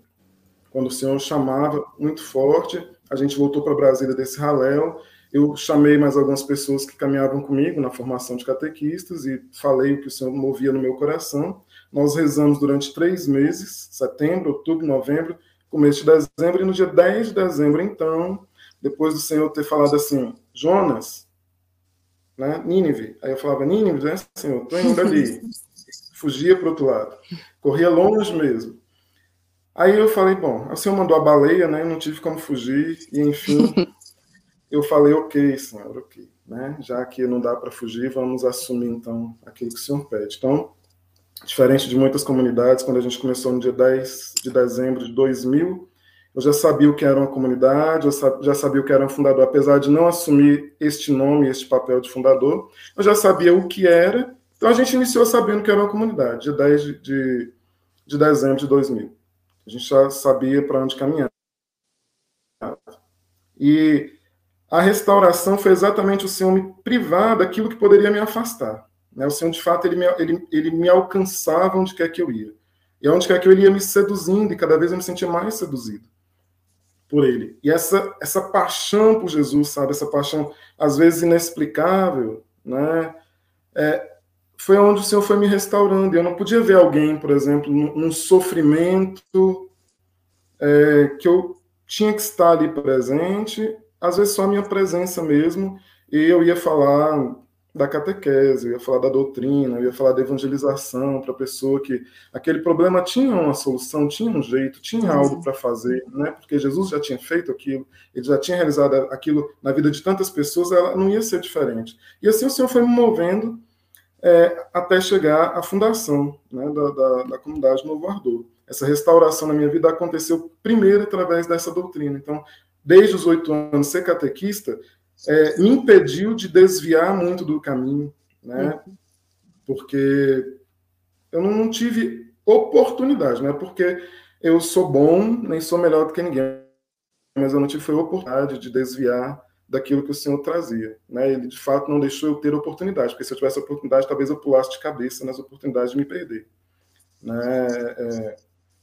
quando o Senhor chamava muito forte, a gente voltou para Brasília desse raléu, eu chamei mais algumas pessoas que caminhavam comigo na formação de catequistas e falei o que o Senhor movia no meu coração. Nós rezamos durante três meses, setembro, outubro, novembro, começo de dezembro, e no dia 10 de dezembro, então, depois do Senhor ter falado assim, Jonas, né, Nínive, aí eu falava, Nínive, né, Senhor, estou indo ali. Fugia para o outro lado, corria longe mesmo. Aí eu falei, bom, o Senhor mandou a baleia, né, não tive como fugir, e enfim, eu falei, ok, Senhor, ok, né, já que não dá para fugir, vamos assumir então aquilo que o Senhor pede. Então, Diferente de muitas comunidades, quando a gente começou no dia 10 de dezembro de 2000, eu já sabia o que era uma comunidade, eu já sabia o que era um fundador, apesar de não assumir este nome, este papel de fundador, eu já sabia o que era, então a gente iniciou sabendo que era uma comunidade, dia 10 de, de, de dezembro de 2000. A gente já sabia para onde caminhar. E a restauração foi exatamente o Senhor me privar daquilo que poderia me afastar. Né? O Senhor, de fato, ele me, ele, ele me alcançava onde quer que eu ia. E onde quer que eu ia me seduzindo, e cada vez eu me sentia mais seduzido por ele. E essa, essa paixão por Jesus, sabe? Essa paixão, às vezes, inexplicável, né? É, foi onde o Senhor foi me restaurando. Eu não podia ver alguém, por exemplo, num, sofrimento é, que eu tinha que estar ali presente, às vezes só a minha presença mesmo, e eu ia falar da catequese, eu ia falar da doutrina, eu ia falar da evangelização para a pessoa que aquele problema tinha uma solução, tinha um jeito, tinha algo para fazer, né? Porque Jesus já tinha feito aquilo, ele já tinha realizado aquilo na vida de tantas pessoas, ela não ia ser diferente. E assim o Senhor foi me movendo é, até chegar à fundação né, da, da, da comunidade Novo Ardor. Essa restauração na minha vida aconteceu primeiro através dessa doutrina. Então, desde os oito anos, ser catequista é, me impediu de desviar muito do caminho, né? Porque eu não tive oportunidade, né? Porque eu sou bom, nem sou melhor do que ninguém, mas eu não tive oportunidade de desviar daquilo que o Senhor trazia, né? Ele de fato não deixou eu ter oportunidade, porque se eu tivesse oportunidade, talvez eu pulasse de cabeça nas oportunidades de me perder, né? É,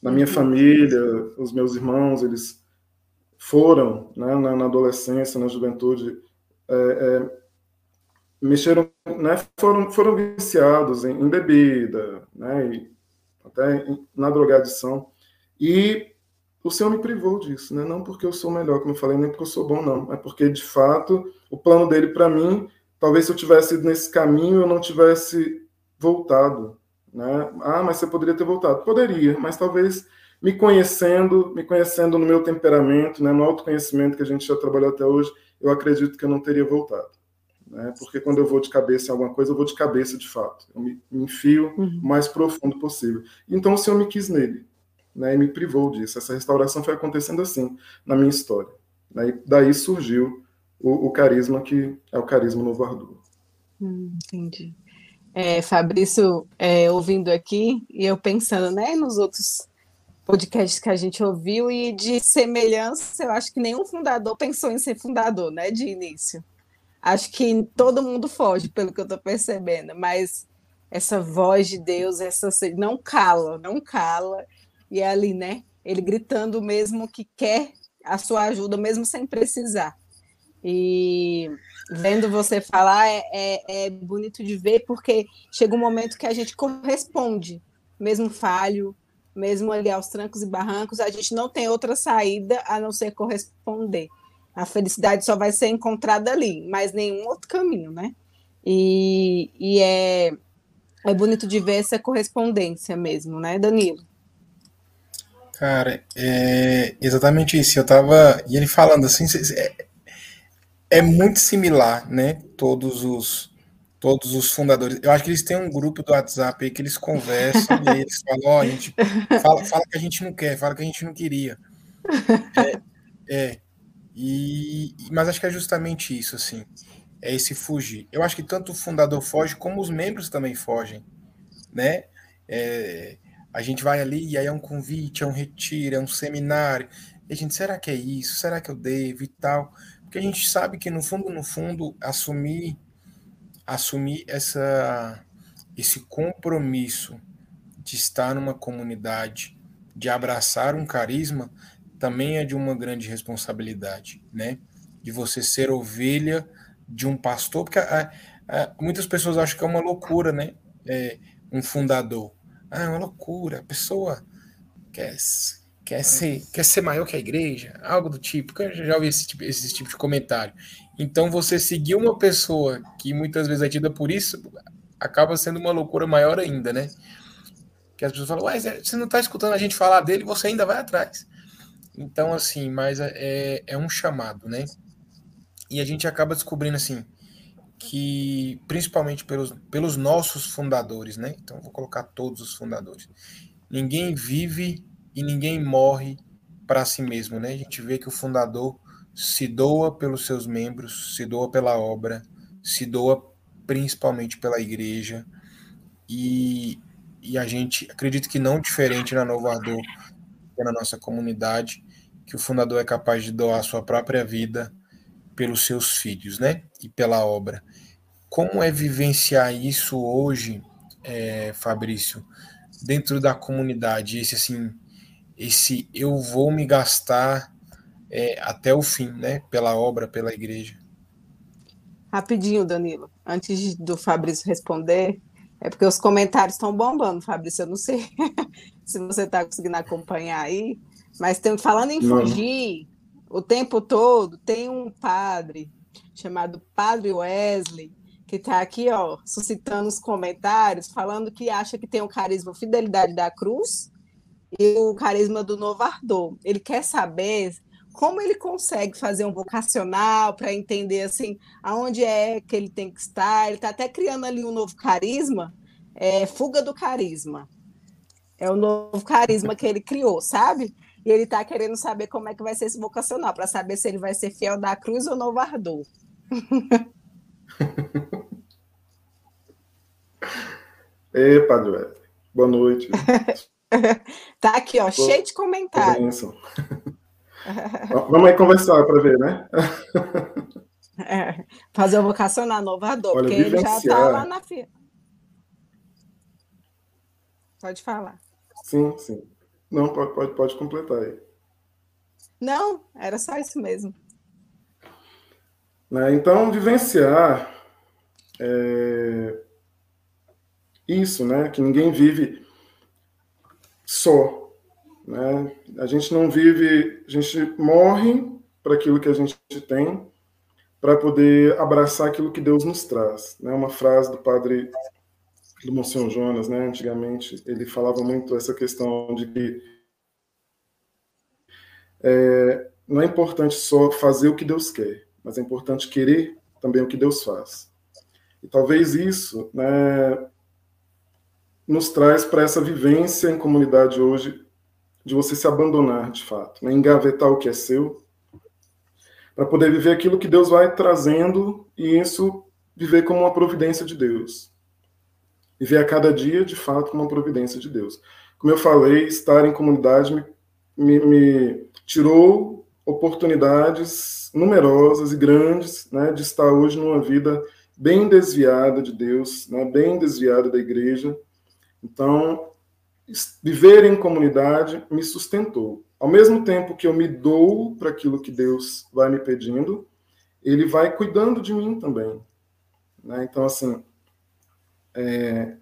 na minha família, os meus irmãos, eles foram, né, na, na adolescência, na juventude, é, é, mexeram, né, foram, foram viciados em, em bebida, né, e até em, na drogadição. E o Senhor me privou disso, né? Não porque eu sou melhor, como eu falei, nem porque eu sou bom, não. É porque, de fato, o plano dele para mim, talvez se eu tivesse ido nesse caminho, eu não tivesse voltado, né? Ah, mas você poderia ter voltado. Poderia, mas talvez me conhecendo, me conhecendo no meu temperamento, né, no autoconhecimento que a gente já trabalhou até hoje, eu acredito que eu não teria voltado. Né? Porque quando eu vou de cabeça em alguma coisa, eu vou de cabeça de fato. Eu me, me enfio uhum. o mais profundo possível. Então o Senhor me quis nele, né, e me privou disso. Essa restauração foi acontecendo assim na minha história. Né? E daí surgiu o, o, carisma que é o carisma novo ardor. Hum, entendi. é, Fabrício, é, ouvindo aqui, e eu pensando né, nos outros podcasts que a gente ouviu, e de semelhança, eu acho que nenhum fundador pensou em ser fundador, né, de início. Acho que todo mundo foge, pelo que eu estou percebendo, mas essa voz de Deus, essa não cala, não cala, e é ali, né, ele gritando mesmo que quer a sua ajuda, mesmo sem precisar. E vendo você falar é, é, é, bonito de ver, porque chega um momento que a gente corresponde, mesmo falho, mesmo ali aos trancos e barrancos, a gente não tem outra saída a não ser corresponder. A felicidade só vai ser encontrada ali, mas nenhum outro caminho, né? E, e é, é bonito de ver essa correspondência mesmo, né, Danilo? Cara, é exatamente isso. Eu tava. E ele falando assim, é, é muito similar, né? Todos os todos os fundadores. Eu acho que eles têm um grupo do WhatsApp aí que eles conversam e eles falam, ó, oh, a gente fala, fala que a gente não quer, fala que a gente não queria. É, é. E, mas acho que é justamente isso, assim. É esse fugir. Eu acho que tanto o fundador foge como os membros também fogem, né? É, a gente vai ali e aí é um convite, é um retiro, é um seminário. E a gente, será que é isso? Será que eu devo e tal? Porque a gente sabe que no fundo, no fundo, assumir assumir essa esse compromisso de estar numa comunidade, de abraçar um carisma, também é de uma grande responsabilidade, né? De você ser ovelha de um pastor, porque muitas pessoas acham que é uma loucura, né? É, um fundador. Ah, é uma loucura. A pessoa quer quer ser, quer ser maior que a igreja, algo do tipo. Eu já ouvi esse tipo, esse tipo de comentário. Então, você seguir uma pessoa que muitas vezes é tida por isso, acaba sendo uma loucura maior ainda, né? Que as pessoas falam, ué, você não está escutando a gente falar dele, você ainda vai atrás. Então, assim, mas é, é um chamado, né? E a gente acaba descobrindo, assim, que principalmente pelos, pelos nossos fundadores, né? Então, vou colocar todos os fundadores. Ninguém vive e ninguém morre para si mesmo, né? A gente vê que o fundador se doa pelos seus membros, se doa pela obra, se doa principalmente pela igreja e, e a gente acredita que não diferente na Novo Ardor, na nossa comunidade, que o fundador é capaz de doar a sua própria vida pelos seus filhos, né? E pela obra. Como é vivenciar isso hoje, é, Fabrício, dentro da comunidade? Esse assim, esse eu vou me gastar é, até o fim, né? Pela obra, pela igreja. Rapidinho, Danilo, antes do Fabrício responder, é porque os comentários estão bombando, Fabrício. Eu não sei se você está conseguindo acompanhar aí, mas tem, falando em fugir o tempo todo, tem um padre chamado Padre Wesley que está aqui, ó, suscitando os comentários, falando que acha que tem o carisma Fidelidade da Cruz e o carisma do Novo Ardor. Ele quer saber como ele consegue fazer um vocacional para entender assim aonde é que ele tem que estar. Ele está até criando ali um novo carisma, é, fuga do carisma. É o novo carisma que ele criou, sabe? E ele está querendo saber como é que vai ser esse vocacional, para saber se ele vai ser fiel da cruz ou novo Ei, Padre Boa noite. tá aqui, ó, cheio de comentários. Vamos aí conversar para ver, né? É, fazer o vocacional inovador, Olha, porque ele já está lá na fila. Pode falar. Sim, sim. Não, pode, pode, pode completar aí. Não, era só isso mesmo. Né, então, vivenciar é, isso, né? Que ninguém vive só. Né? A gente não vive, a gente morre para aquilo que a gente tem, para poder abraçar aquilo que Deus nos traz. Né? Uma frase do padre do Monsenhor Jonas, né? antigamente, ele falava muito essa questão de que é, não é importante só fazer o que Deus quer, mas é importante querer também o que Deus faz. E talvez isso né, nos traz para essa vivência em comunidade hoje de você se abandonar de fato, né? engavetar o que é seu, para poder viver aquilo que Deus vai trazendo e isso viver como uma providência de Deus. e ver a cada dia, de fato, uma providência de Deus. Como eu falei, estar em comunidade me, me, me tirou oportunidades numerosas e grandes né, de estar hoje numa vida bem desviada de Deus, né, bem desviada da igreja. Então, viver em comunidade me sustentou. Ao mesmo tempo que eu me dou para aquilo que Deus vai me pedindo, Ele vai cuidando de mim também. Né? Então, assim, é,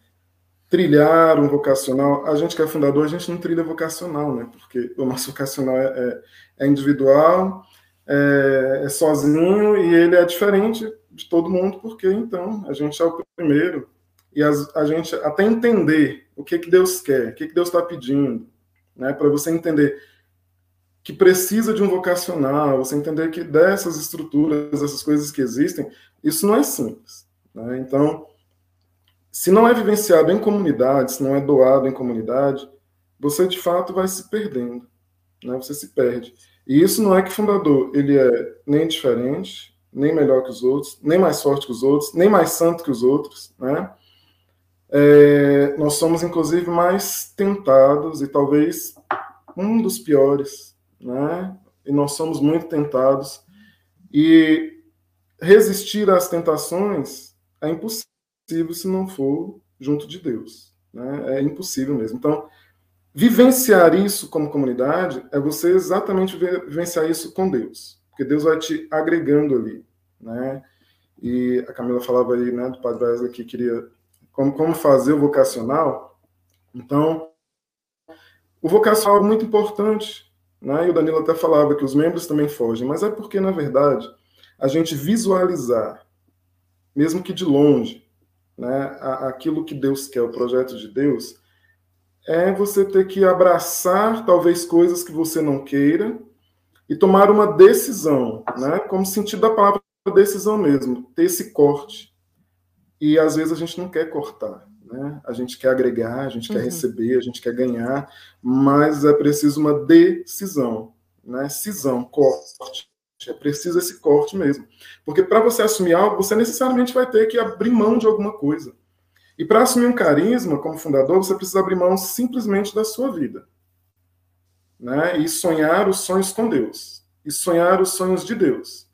trilhar um vocacional, a gente que é fundador, a gente não trilha vocacional, né? Porque o nosso vocacional é, é, é individual, é, é, sozinho e ele é diferente de todo mundo, porque então a gente é o primeiro e as, a gente até entender o que que Deus quer, o que que Deus está pedindo, né? Para você entender que precisa de um vocacional, você entender que dessas estruturas, essas coisas que existem, isso não é simples. Né? Então, se não é vivenciado em comunidade, se não é doado em comunidade, você de fato vai se perdendo, né? Você se perde. E isso não é que fundador ele é nem diferente, nem melhor que os outros, nem mais forte que os outros, nem mais santo que os outros, né? É, nós somos inclusive mais tentados e talvez um dos piores, né? E nós somos muito tentados e resistir às tentações é impossível se não for junto de Deus. Né? É impossível mesmo. Então, vivenciar isso como comunidade é você exatamente vivenciar isso com Deus, porque Deus vai te agregando ali. Né? E a Camila falava aí né, do Padre Wesley que queria como, como fazer o vocacional. Então, o vocacional é muito importante. Né? E o Danilo até falava que os membros também fogem, mas é porque, na verdade, a gente visualizar mesmo que de longe, né, aquilo que Deus quer, o projeto de Deus, é você ter que abraçar talvez coisas que você não queira e tomar uma decisão, né, como sentido da palavra decisão mesmo, ter esse corte. E às vezes a gente não quer cortar, né? A gente quer agregar, a gente uhum. quer receber, a gente quer ganhar, mas é preciso uma decisão, né? Cisão, corte. É preciso esse corte mesmo. Porque para você assumir algo, você necessariamente vai ter que abrir mão de alguma coisa. E para assumir um carisma como fundador, você precisa abrir mão simplesmente da sua vida. Né? E sonhar os sonhos com Deus. E sonhar os sonhos de Deus.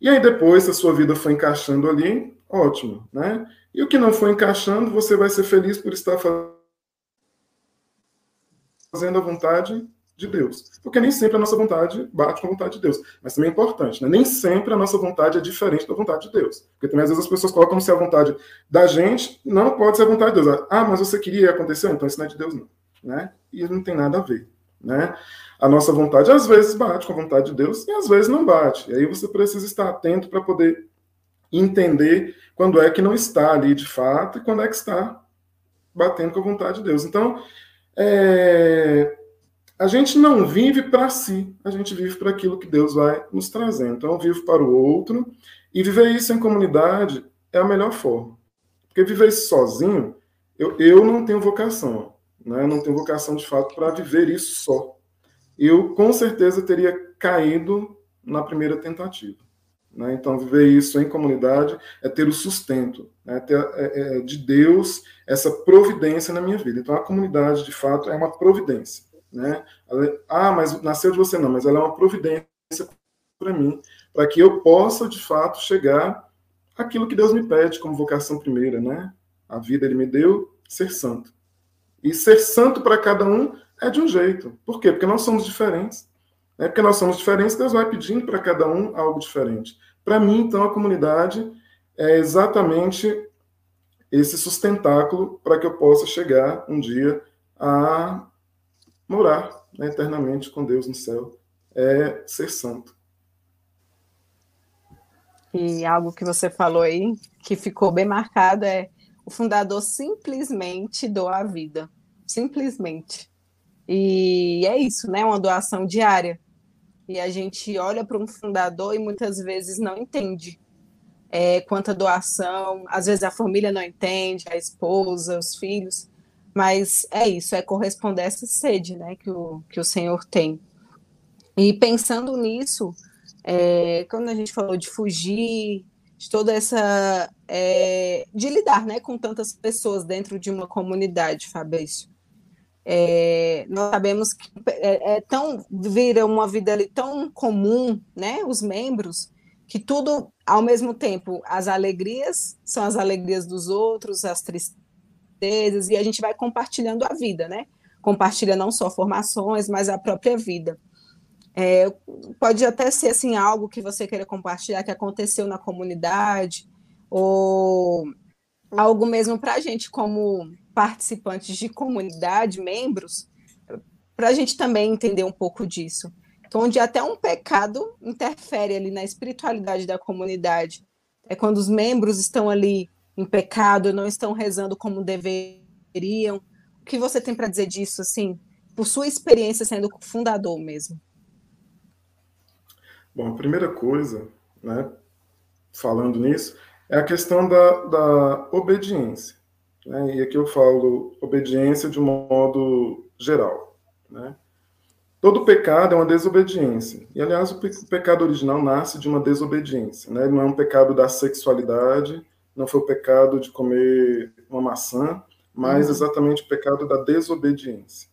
E aí depois, se a sua vida for encaixando ali, ótimo. Né? E o que não for encaixando, você vai ser feliz por estar fazendo a vontade de Deus. Porque nem sempre a nossa vontade bate com a vontade de Deus. Mas também é importante, né? Nem sempre a nossa vontade é diferente da vontade de Deus. Porque também às vezes as pessoas colocam se a vontade da gente não pode ser a vontade de Deus. Ah, mas você queria acontecer? Então isso não é de Deus, não. Né? E não tem nada a ver. Né? A nossa vontade às vezes bate com a vontade de Deus e às vezes não bate. E aí você precisa estar atento para poder entender quando é que não está ali de fato e quando é que está batendo com a vontade de Deus. Então, é, a gente não vive para si, a gente vive para aquilo que Deus vai nos trazendo. Então, eu vivo para o outro, e viver isso em comunidade é a melhor forma. Porque viver isso sozinho, eu, eu não tenho vocação, né? não tenho vocação de fato para viver isso só. Eu, com certeza, teria caído na primeira tentativa. Né? Então, viver isso em comunidade é ter o sustento, né? ter é, é, de Deus essa providência na minha vida. Então, a comunidade, de fato, é uma providência. Né? ah, mas nasceu de você não, mas ela é uma providência para mim, para que eu possa de fato chegar àquilo que Deus me pede como vocação primeira, né? A vida ele me deu ser santo. E ser santo para cada um é de um jeito. Por quê? Porque nós somos diferentes. É porque nós somos diferentes, Deus vai pedindo para cada um algo diferente. Para mim, então, a comunidade é exatamente esse sustentáculo para que eu possa chegar um dia a morar né, eternamente com Deus no céu, é ser santo. E algo que você falou aí, que ficou bem marcado, é o fundador simplesmente doa a vida. Simplesmente. E é isso, né? Uma doação diária. E a gente olha para um fundador e muitas vezes não entende é, quanta doação, às vezes a família não entende, a esposa, os filhos. Mas é isso, é corresponder a essa sede né, que, o, que o Senhor tem. E pensando nisso, é, quando a gente falou de fugir, de toda essa é, de lidar, né, com tantas pessoas dentro de uma comunidade, Fabrício. É, nós sabemos que é, é, tão vira uma vida ali tão comum, né, os membros, que tudo ao mesmo tempo, as alegrias são as alegrias dos outros, as tristezas, e a gente vai compartilhando a vida, né? Compartilha não só formações, mas a própria vida. É, pode até ser assim algo que você queira compartilhar que aconteceu na comunidade, ou algo mesmo para a gente, como participantes de comunidade, membros, para a gente também entender um pouco disso. Então, onde até um pecado interfere ali na espiritualidade da comunidade. É quando os membros estão ali em pecado, não estão rezando como deveriam. O que você tem para dizer disso, assim, por sua experiência sendo fundador mesmo? Bom, a primeira coisa, né, falando nisso, é a questão da, da obediência. Né? E aqui eu falo obediência de um modo geral. Né? Todo pecado é uma desobediência. E, aliás, o, pecado original nasce de uma desobediência. Né? Não é um pecado da sexualidade, não foi o pecado de comer uma maçã, mas uhum. exatamente o pecado da desobediência.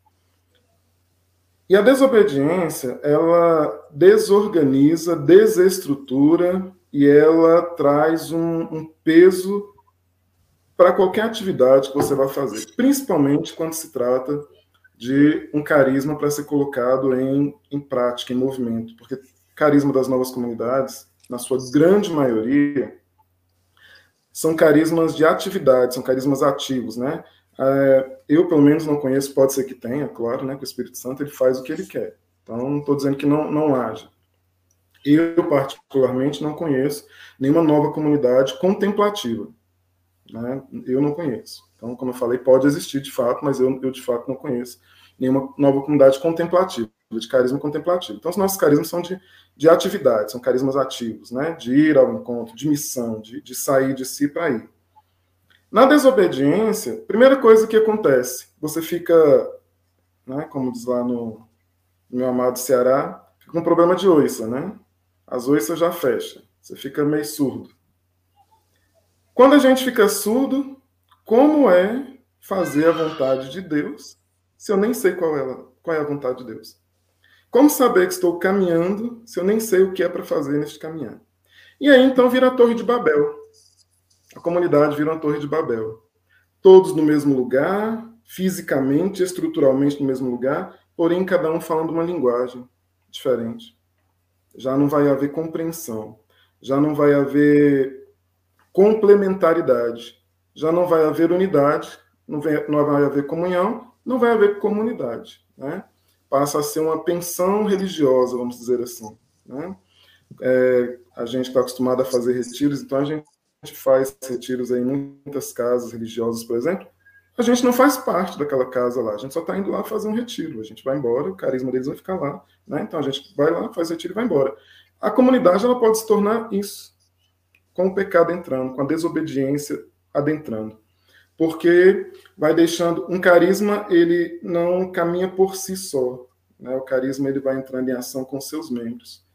E a desobediência, ela desorganiza, desestrutura e ela traz um, um peso para qualquer atividade que você vai fazer, principalmente quando se trata de um carisma para ser colocado em, em prática, em movimento. Porque carisma das novas comunidades, na sua grande maioria, são carismas de atividade, são carismas ativos, né? É, eu, pelo menos, não conheço, pode ser que tenha, claro, né? Que o Espírito Santo ele faz o que ele quer. Então, não estou dizendo que não, não haja. Eu, particularmente, não conheço nenhuma nova comunidade contemplativa. Né? Eu não conheço. Então, como eu falei, pode existir de fato, mas eu, eu de fato não conheço nenhuma nova comunidade contemplativa, de carisma contemplativo. Então, os nossos carismas são de, de atividade, são carismas ativos, né? de ir ao encontro, de missão, de, de sair de si para ir. Na desobediência, primeira coisa que acontece, você fica, né, como diz lá no, meu amado Ceará, com um problema de oiça, né? As oiças já fecham, você fica meio surdo. Quando a gente fica surdo, como é fazer a vontade de Deus se eu nem sei qual é, qual é a vontade de Deus? Como saber que estou caminhando se eu nem sei o que é para fazer neste caminhar? E aí então vira a Torre de Babel. A comunidade vira uma Torre de Babel. Todos no mesmo lugar, fisicamente, estruturalmente no mesmo lugar, porém cada um falando uma linguagem diferente. Já não vai haver compreensão, já não vai haver complementaridade já não vai haver unidade, não vai, haver comunhão, não vai haver comunidade. Né? Passa a ser uma pensão religiosa, vamos dizer assim. Né? É, a gente está acostumado a fazer retiros, então a gente faz retiros em muitas casas religiosas, por exemplo. A gente não faz parte daquela casa lá, a gente só está indo lá fazer um retiro. A gente vai embora, o carisma deles vai ficar lá. Né? Então a gente vai lá, faz retiro e vai embora. A comunidade ela pode se tornar isso, com o pecado entrando, com a desobediência adentrando. Porque vai deixando um carisma, ele não caminha por si só, né? O carisma ele vai entrando em ação com seus membros.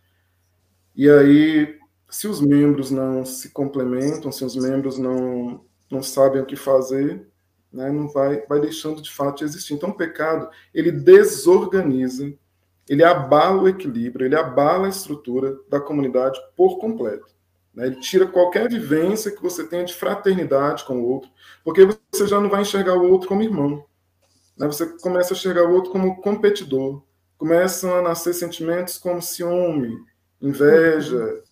E aí, se os membros não se complementam, se os membros não não sabem o que fazer, né, não vai vai deixando de fato de existir. Então, o pecado, ele desorganiza, ele abala o equilíbrio, ele abala a estrutura da comunidade por completo. Né? Ele tira qualquer vivência que você tenha de fraternidade com o outro, porque você já não vai enxergar o outro como irmão. Né? Você começa a enxergar o outro como competidor. Começam a nascer sentimentos como ciúme, inveja,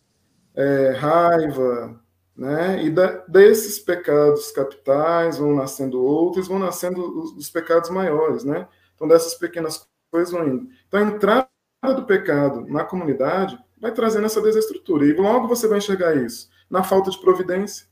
é, raiva, né? E da, desses pecados capitais vão nascendo outros, vão nascendo os, os, pecados maiores, né? Então dessas pequenas coisas vão indo. Então a entrada do pecado na comunidade vai trazendo essa desestrutura. E logo você vai enxergar isso na falta de providência,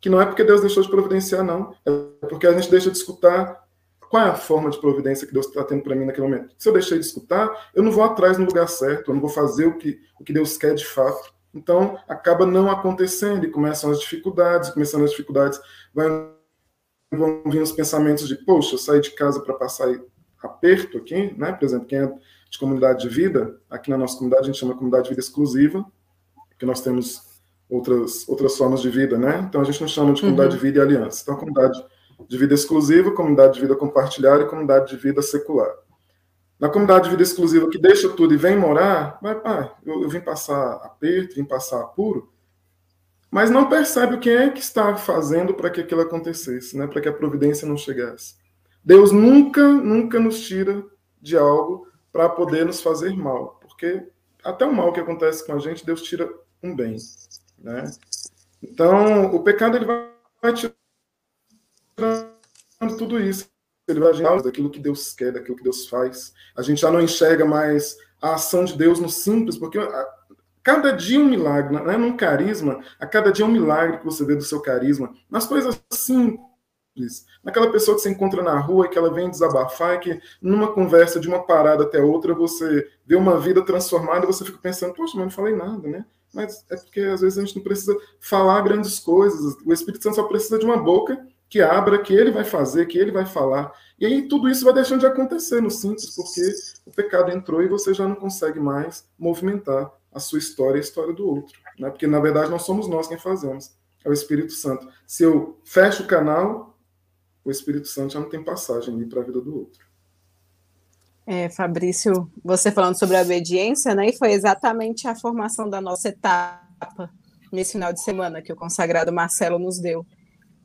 que não é porque Deus deixou de providenciar, não. É porque a gente deixa de escutar qual é a forma de providência que Deus está tendo para mim naquele momento. Se eu deixei de escutar, eu não vou atrás no lugar certo, eu não vou fazer o que, o que Deus quer de fato. Então, acaba não acontecendo e começam as dificuldades, começando as dificuldades, vão, vão vir os pensamentos de, poxa, eu saí de casa para passar aperto aqui, né? Por exemplo, quem é de comunidade de vida, aqui na nossa comunidade a gente chama de comunidade de vida exclusiva, porque nós temos outras, outras formas de vida, né? Então a gente não chama de comunidade uhum. de vida e aliança. Então, comunidade de vida exclusiva, comunidade de vida compartilhada e comunidade de vida secular. Na comunidade de vida exclusiva que deixa tudo e vem morar, vai, pai, eu, eu vim passar aperto, vim passar apuro, mas não percebe o que é que está fazendo para que aquilo acontecesse, né? Para que a providência não chegasse. Deus nunca, nunca nos tira de algo para poder nos fazer mal, porque até o mal que acontece com a gente, Deus tira um bem, né? Então, o pecado ele vai tirando tudo isso. Ele vai agir daquilo que Deus quer, daquilo que Deus faz. A gente já não enxerga mais a ação de Deus no simples, porque cada dia um milagre, né? Num carisma, a cada dia um milagre que você vê do seu carisma, nas coisas simples Naquela pessoa que você encontra na rua e que ela vem desabafar, e que numa conversa de uma parada até outra você vê uma vida transformada você fica pensando, poxa, mas não falei nada, né? Mas é porque às vezes a gente não precisa falar grandes coisas. O Espírito Santo só precisa de uma boca que abra, que ele vai fazer, que ele vai falar. E aí tudo isso vai deixando de acontecer no simples, porque o pecado entrou e você já não consegue mais movimentar a sua história e a história do outro. Né? Porque, na verdade, não somos nós quem fazemos, é o Espírito Santo. Se eu fecho o canal, o Espírito Santo já não tem passagem para a vida do outro. É, Fabrício, você falando sobre a obediência, né? E foi exatamente a formação da nossa etapa nesse final de semana que o consagrado Marcelo nos deu.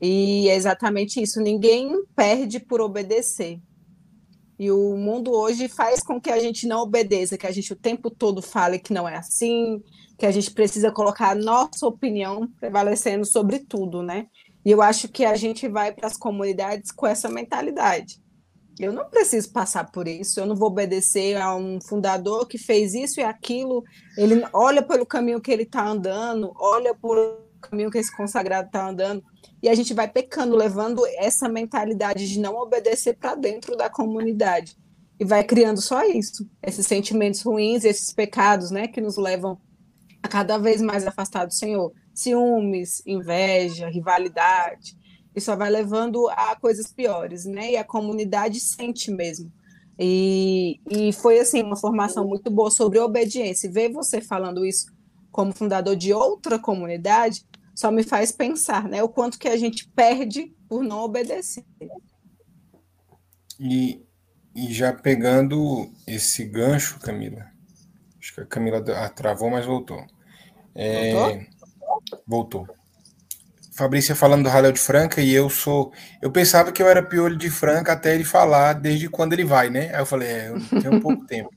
E é exatamente isso. Ninguém perde por obedecer. E o mundo hoje faz com que a gente não obedeça, que a gente o tempo todo fale que não é assim, que a gente precisa colocar a nossa opinião prevalecendo sobre tudo, né? E eu acho que a gente vai para as comunidades com essa mentalidade. Eu não preciso passar por isso, eu não vou obedecer a um fundador que fez isso e aquilo. Ele olha pelo caminho que ele está andando, olha por o caminho que esse consagrado está andando, e a gente vai pecando, levando essa mentalidade de não obedecer para dentro da comunidade. E vai criando só isso, esses sentimentos ruins, esses pecados, né, que nos levam a cada vez mais afastar do Senhor ciúmes, inveja, rivalidade. Isso vai levando a coisas piores, né? E a comunidade sente mesmo. E, e foi assim uma formação muito boa sobre obediência. Ver você falando isso como fundador de outra comunidade só me faz pensar, né? O quanto que a gente perde por não obedecer. E, e já pegando esse gancho, Camila, acho que a Camila travou, mas voltou. É, voltou? Voltou. Fabrícia falando do Ralel de Franca e eu sou. Eu pensava que eu era piolho de Franca até ele falar desde quando ele vai, né? Aí eu falei, é, eu tenho pouco tempo.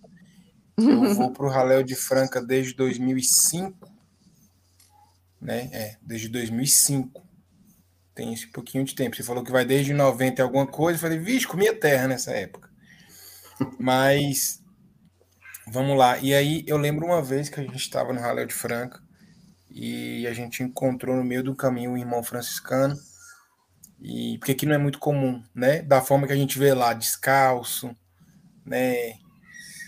Eu vou para o Ralel de Franca desde 2005, né? É, desde 2005. Tem esse pouquinho de tempo. Você falou que vai desde 90 e alguma coisa. Eu falei, vixe, comia terra nessa época. Mas vamos lá. E aí eu lembro uma vez que a gente estava no Ralel de Franca e a gente encontrou no meio do caminho um irmão franciscano, e porque aqui não é muito comum, né? Da forma que a gente vê lá, descalço, né?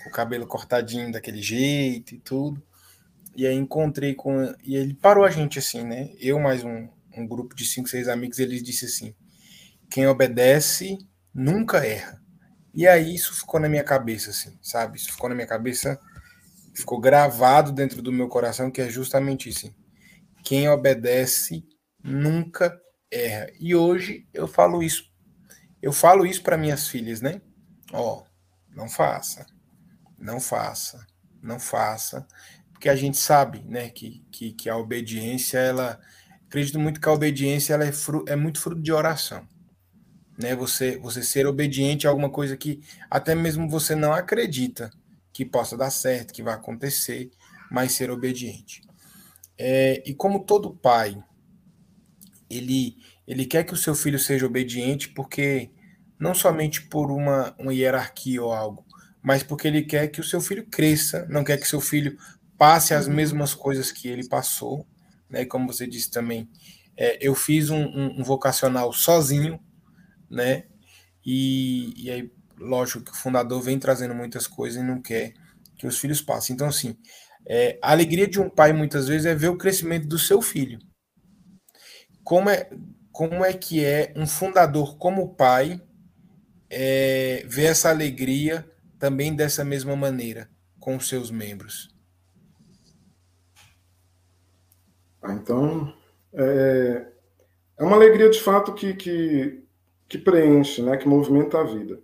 Com o cabelo cortadinho daquele jeito e tudo. E aí encontrei com. E ele parou a gente assim, né? Eu mais um, um grupo de cinco, seis amigos, ele disse assim: quem obedece nunca erra. E aí isso ficou na minha cabeça, assim, sabe? Isso ficou na minha cabeça ficou gravado dentro do meu coração, que é justamente isso. Quem obedece nunca erra. E hoje eu falo isso. Eu falo isso para minhas filhas, né? Ó, não faça. Não faça. Não faça. Porque a gente sabe, né, que, que, que a obediência, ela. Acredito muito que a obediência ela é, fru, é muito fruto de oração. Né? Você, você ser obediente a alguma coisa que até mesmo você não acredita que possa dar certo, que vai acontecer, mas ser obediente. É, e como todo pai, ele, ele quer que o seu filho seja obediente porque não somente por uma, uma hierarquia ou algo, mas porque ele quer que o seu filho cresça, não quer que seu filho passe as uhum. mesmas coisas que ele passou, né? Como você disse também, é, eu fiz um, um, um, vocacional sozinho, né? E, e aí lógico que o fundador vem trazendo muitas coisas e não quer que os filhos passem. Então, assim, é, a alegria de um pai muitas vezes é ver o crescimento do seu filho. Como é, como é que é um fundador como pai é, ver essa alegria também dessa mesma maneira com os seus membros? Ah, então, é, é uma alegria de fato que, que, que preenche, né, que movimenta a vida.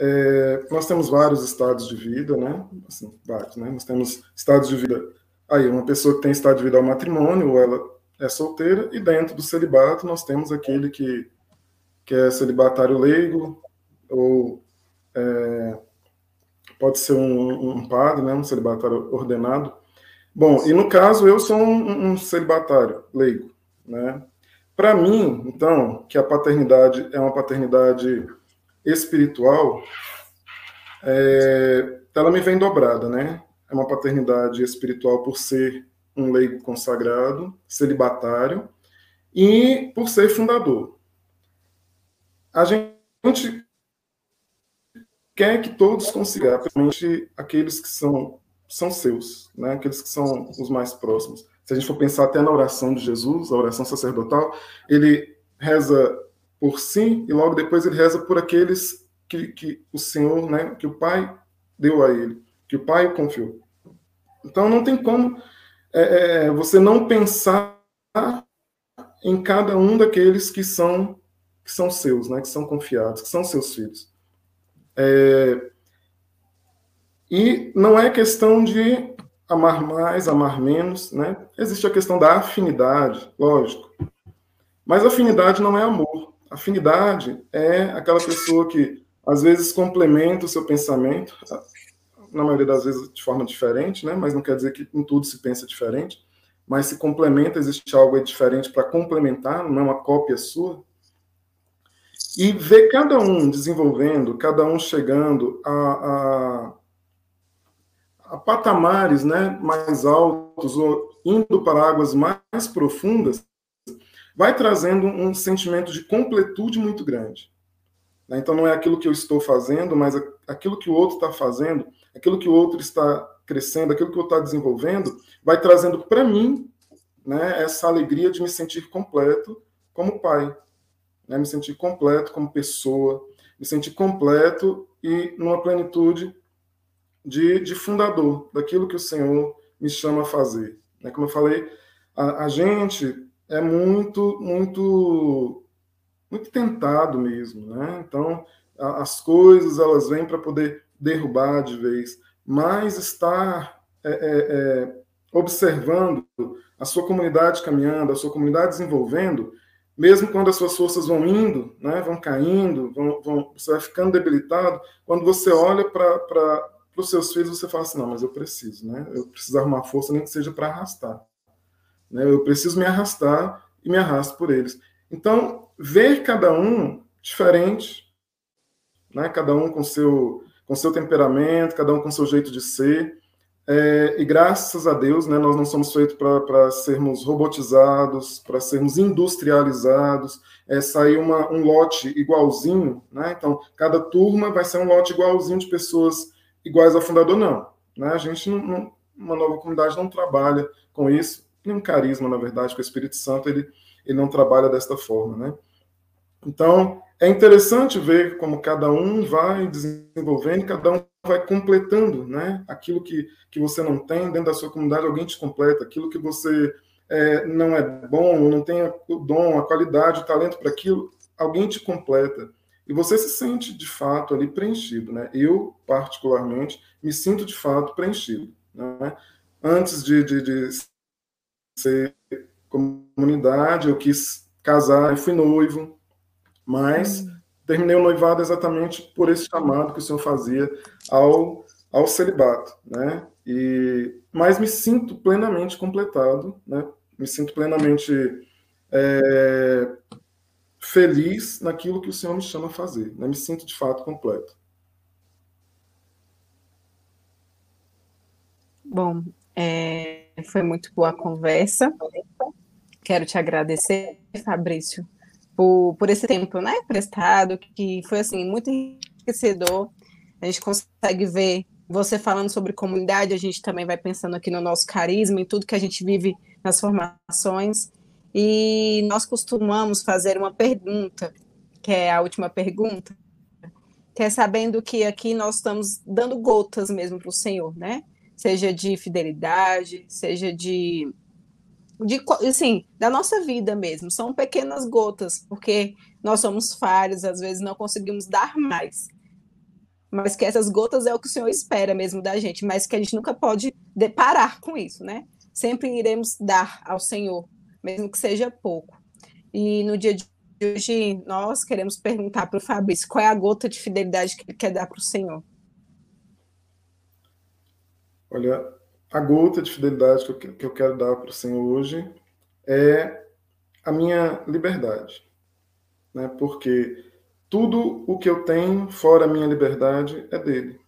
É, nós temos vários estados de vida, né? Assim, vários, né? Nós temos estados de vida. Aí, uma pessoa que tem estado de vida ao matrimônio, ou ela é solteira, e dentro do celibato nós temos aquele que, que é celibatário leigo, ou é, pode ser um, um, padre, né? Um celibatário ordenado. Bom, e no caso eu sou um, um celibatário leigo, né? Para mim, então, que a paternidade é uma paternidade espiritual, é, ela me vem dobrada, né? É uma paternidade espiritual por ser um leigo consagrado, celibatário, e por ser fundador. A gente quer que todos consigam, principalmente aqueles que são, são seus, né? aqueles que são os mais próximos. Se a gente for pensar até na oração de Jesus, a oração sacerdotal, ele reza por si e logo depois ele reza por aqueles que, que o Senhor, né, que o Pai deu a ele, que o Pai confiou. Então não tem como é, é, você não pensar em cada um daqueles que são que são seus, né, que são confiados, que são seus filhos. É, e não é questão de amar mais, amar menos, né? Existe a questão da afinidade, lógico. Mas afinidade não é amor. Afinidade é aquela pessoa que às vezes complementa o seu pensamento, na maioria das vezes de forma diferente, né? Mas não quer dizer que em tudo se pensa diferente, mas se complementa, existe algo diferente para complementar, não é uma cópia sua. E ver cada um desenvolvendo, cada um chegando a, a, a patamares né, mais altos, ou indo para águas mais profundas, vai trazendo um sentimento de completude muito grande. Né? Então, não é aquilo que eu estou fazendo, mas aquilo que o outro está fazendo, aquilo que o outro está crescendo, aquilo que outro está desenvolvendo, vai trazendo para mim né, essa alegria de me sentir completo como pai, né? me sentir completo como pessoa, me sentir completo e numa plenitude de, de fundador daquilo que o Senhor me chama a fazer. Né? Como eu falei, a, a gente é muito, muito, muito tentado mesmo, né? Então, a, as coisas elas vêm para poder derrubar de vez, mas estar é, é, é, observando a sua comunidade caminhando, a sua comunidade desenvolvendo, mesmo quando as suas forças vão indo, né, vão caindo, vão, vão, você vai ficando debilitado, quando você olha para os seus filhos, você fala assim, não, mas eu preciso, né? Eu preciso arrumar força, nem que seja para arrastar. Né? Eu preciso me arrastar e me arrasto por eles. Então, ver cada um diferente, né? cada um com seu, com seu temperamento, cada um com seu jeito de ser. É, e graças a Deus, né, nós não somos feitos para sermos robotizados, para sermos industrializados, é, sair uma, um lote igualzinho, né? Então, cada turma vai ser um lote igualzinho de pessoas iguais ao fundador, não. Né? A gente, não, não, uma nova comunidade, não trabalha com isso nem um carisma, na verdade, que o Espírito Santo ele, ele não trabalha desta forma, né? Então, é interessante ver como cada um vai desenvolvendo, cada um vai completando, né? Aquilo que, que você não tem dentro da sua comunidade, alguém te completa. Aquilo que você é, não é bom, não tem o dom, a qualidade, o talento para aquilo, alguém te completa. E você se sente, de fato, ali preenchido, né? Eu, particularmente, me sinto, de fato, preenchido, né? Antes de, de, de ser comunidade, eu quis casar, eu fui noivo, mas hum. terminei o noivado exatamente por esse chamado que o Senhor fazia ao, ao celibato, né? E, mas me sinto plenamente completado, né? Me sinto plenamente é, feliz naquilo que o Senhor me chama a fazer, né? Me sinto de fato completo. Bom, é, foi muito boa a conversa. Quero te agradecer, Fabrício, por, por esse tempo né, prestado, que foi assim muito enriquecedor. A gente consegue ver você falando sobre comunidade, a gente também vai pensando aqui no nosso carisma, em tudo que a gente vive nas formações. E nós costumamos fazer uma pergunta, que é a última pergunta, que é sabendo que aqui nós estamos dando gotas mesmo para o Senhor, né? seja de fidelidade, seja de de assim, da nossa vida mesmo. São pequenas gotas, porque nós somos falhos, às vezes não conseguimos dar mais. Mas que essas gotas é o que o Senhor espera mesmo da gente, mas que a gente nunca pode deparar com isso, né? Sempre iremos dar ao Senhor, mesmo que seja pouco. E no dia de hoje, nós queremos perguntar para o Fabrício qual é a gota de fidelidade que ele quer dar para o Senhor. Olha, a gota de fidelidade que eu, quero dar para o Senhor hoje é a minha liberdade. Né? Porque tudo o que eu tenho fora a minha liberdade é dele.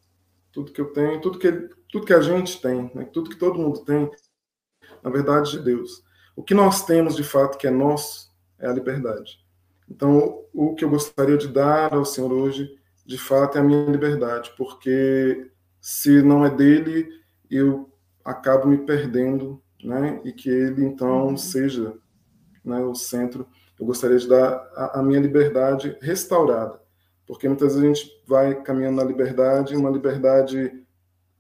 Tudo que eu tenho, tudo que, tudo que a gente tem, né? tudo que todo mundo tem, na verdade, de Deus. O que nós temos de fato que é nosso é a liberdade. Então, o que eu gostaria de dar ao Senhor hoje, de fato, é a minha liberdade, porque se não é dele, eu acabo me perdendo, né? E que ele então uhum. seja, né, o centro. Eu gostaria de dar a, a, minha liberdade restaurada, porque muitas vezes a gente vai caminhando na liberdade, uma liberdade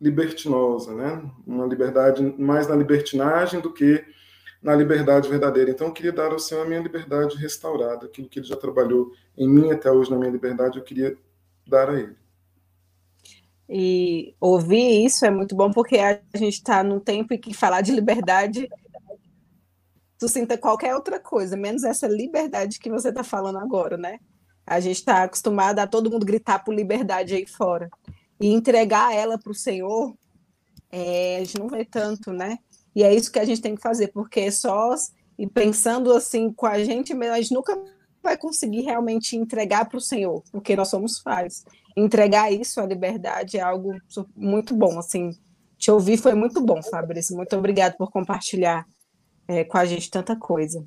libertinosa, né? Uma liberdade mais na libertinagem do que na liberdade verdadeira. Então, eu queria dar ao Senhor a minha liberdade restaurada, aquilo que Ele já trabalhou em mim até hoje na minha liberdade, eu queria dar a Ele. E ouvir isso é muito bom porque a gente está num tempo em que falar de liberdade tu sinta qualquer outra coisa, menos essa liberdade que você está falando agora, né? A gente está acostumado a todo mundo gritar por liberdade aí fora. E entregar ela para o Senhor, é, a gente não vê tanto, né? E é isso que a gente tem que fazer, porque só e pensando assim com a gente mesmo, a gente nunca vai conseguir realmente entregar para o Senhor, porque nós somos falhos entregar isso, a liberdade, é algo muito bom. Assim, te ouvir foi muito bom, Fabrício. Muito obrigado por compartilhar é, com a gente tanta coisa.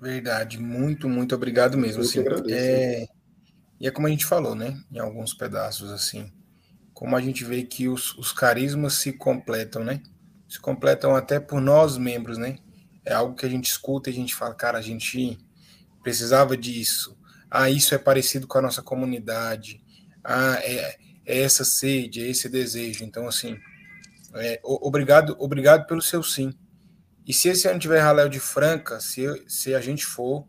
Verdade, muito, muito obrigado mesmo. Assim, é, e é como a gente falou, né? Em alguns pedaços, assim, como a gente vê que os, os carismas se completam, né? Se completam até por nós membros, né? É algo que a gente escuta e a gente fala, cara, a gente precisava disso, ah, isso é parecido com a nossa comunidade, ah, é, é essa sede, é esse desejo. Então, assim, é, obrigado, obrigado pelo seu sim. E se esse ano tiver Raléu de Franca, se, se a gente for,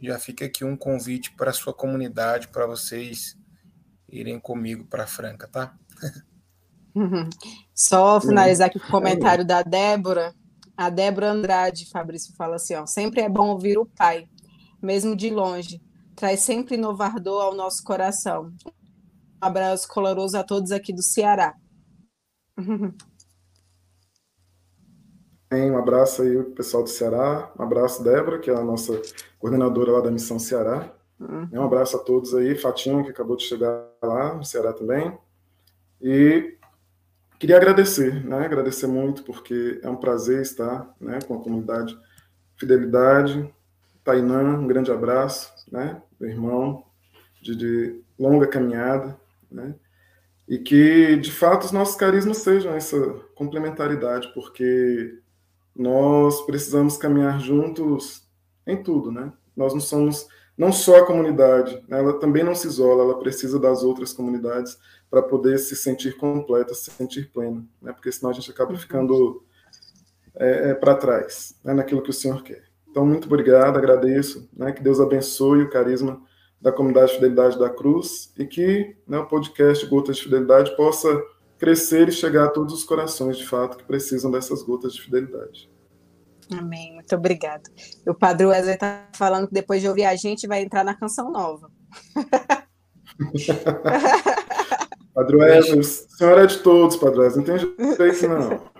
já fica aqui um convite para a sua comunidade, para vocês irem comigo para Franca, tá? Só finalizar aqui com o comentário da Débora. A Débora Andrade, Fabrício, fala assim: ó, sempre é bom ouvir o pai, mesmo de longe traz sempre novo ardor ao nosso coração. Um abraço coloroso a todos aqui do Ceará. Um abraço aí o pessoal do Ceará, um abraço Débora, que é a nossa coordenadora lá da Missão Ceará. Uhum. Um abraço a todos aí, Fatinho, que acabou de chegar lá no Ceará também. E queria agradecer, né? Agradecer muito, porque é um prazer estar né, com a comunidade Fidelidade. Tainã, um grande abraço, né? meu irmão, de, de longa caminhada, né? E que, de fato, os nossos carismas sejam essa complementaridade, porque nós precisamos caminhar juntos em tudo, né? Nós não somos não só a comunidade, né? ela também não se isola, ela precisa das outras comunidades para poder se sentir completa, se sentir plena, né? Porque senão a gente acaba uhum. ficando é, é, para trás, né? naquilo que o Senhor quer. Então, muito obrigado, agradeço, né, que Deus abençoe o carisma da comunidade Fidelidade da Cruz e que né, o podcast Gotas de Fidelidade possa crescer e chegar a todos os corações, de fato, que precisam dessas gotas de fidelidade. Amém, muito obrigado. O Padre Wesley está falando que depois de ouvir a gente vai entrar na canção nova. Padre Wesley, o senhor é de todos, Padre Wesley, não tem jeito não.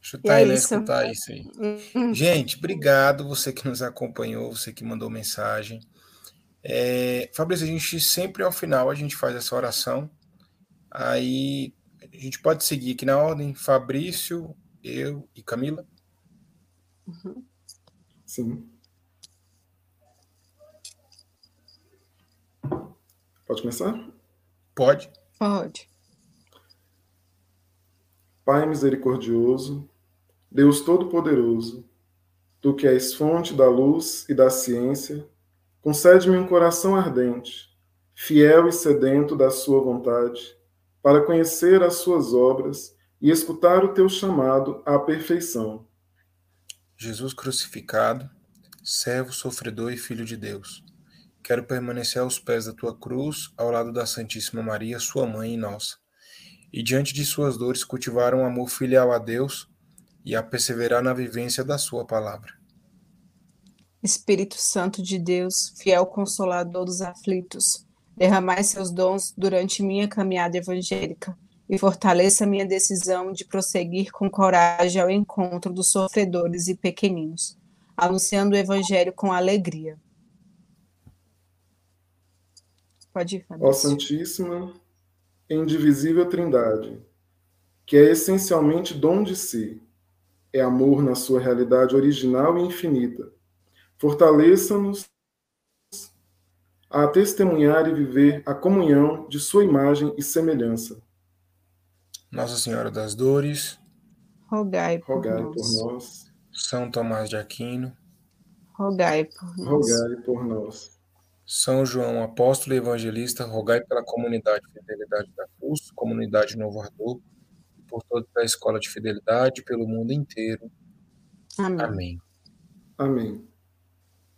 Chutar ele é escutar isso aí. Gente, obrigado você que nos acompanhou, você que mandou mensagem. É, Fabrício, a gente sempre ao final a gente faz essa oração. Aí a gente pode seguir aqui na ordem: Fabrício, eu e Camila. Uhum. Sim. Pode começar? Pode. Pode. Pai misericordioso, Deus Todo-Poderoso, tu que és fonte da luz e da ciência, concede-me um coração ardente, fiel e sedento da Sua vontade, para conhecer as Suas obras e escutar o teu chamado à perfeição. Jesus crucificado, servo sofredor e filho de Deus, quero permanecer aos pés da tua cruz, ao lado da Santíssima Maria, sua mãe e nossa, e diante de suas dores cultivar um amor filial a Deus e a perseverar na vivência da sua palavra. Espírito Santo de Deus, fiel consolador dos aflitos, derramai seus dons durante minha caminhada evangélica e fortaleça minha decisão de prosseguir com coragem ao encontro dos sofredores e pequeninos, anunciando o Evangelho com alegria. Pode ir, Fabrício. Ó Santíssima, indivisível Trindade, que é essencialmente dom de si, é amor na sua realidade original e infinita. Fortaleça-nos a testemunhar e viver a comunhão de sua imagem e semelhança nossa Senhora das Dores, rogai por, rogai nós. por nós. São Tomás de Aquino, rogai por nós. Rogai por nós. São João Apóstolo e Evangelista, rogai pela comunidade Fidelidade da Cruz, comunidade Novo Ardor, por toda a escola de fidelidade, pelo mundo inteiro. Amém. Amém. Amém.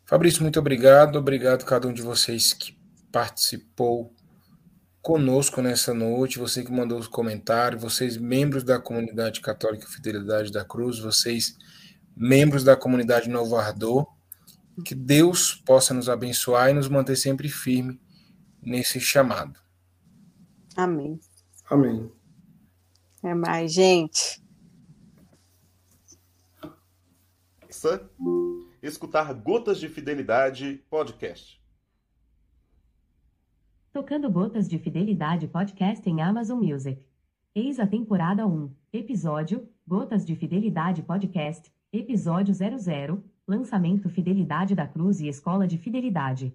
Fabrício, muito obrigado. Obrigado a cada um de vocês que participou conosco nessa noite, você que mandou os comentários, vocês membros da comunidade católica Fidelidade da Cruz, vocês membros da comunidade Novo Ardor, que Deus possa nos abençoar e nos manter sempre firme nesse chamado. Amém. Amém. É mais, gente. Escutar Gotas de Fidelidade podcast. Tocando Gotas de Fidelidade Podcast em Amazon Music. Eis a temporada 1, episódio Gotas de Fidelidade Podcast, episódio 00, lançamento Fidelidade da Cruz e Escola de Fidelidade.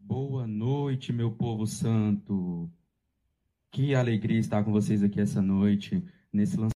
Boa noite, meu povo santo. Que alegria estar com vocês aqui essa noite, nesse lançamento.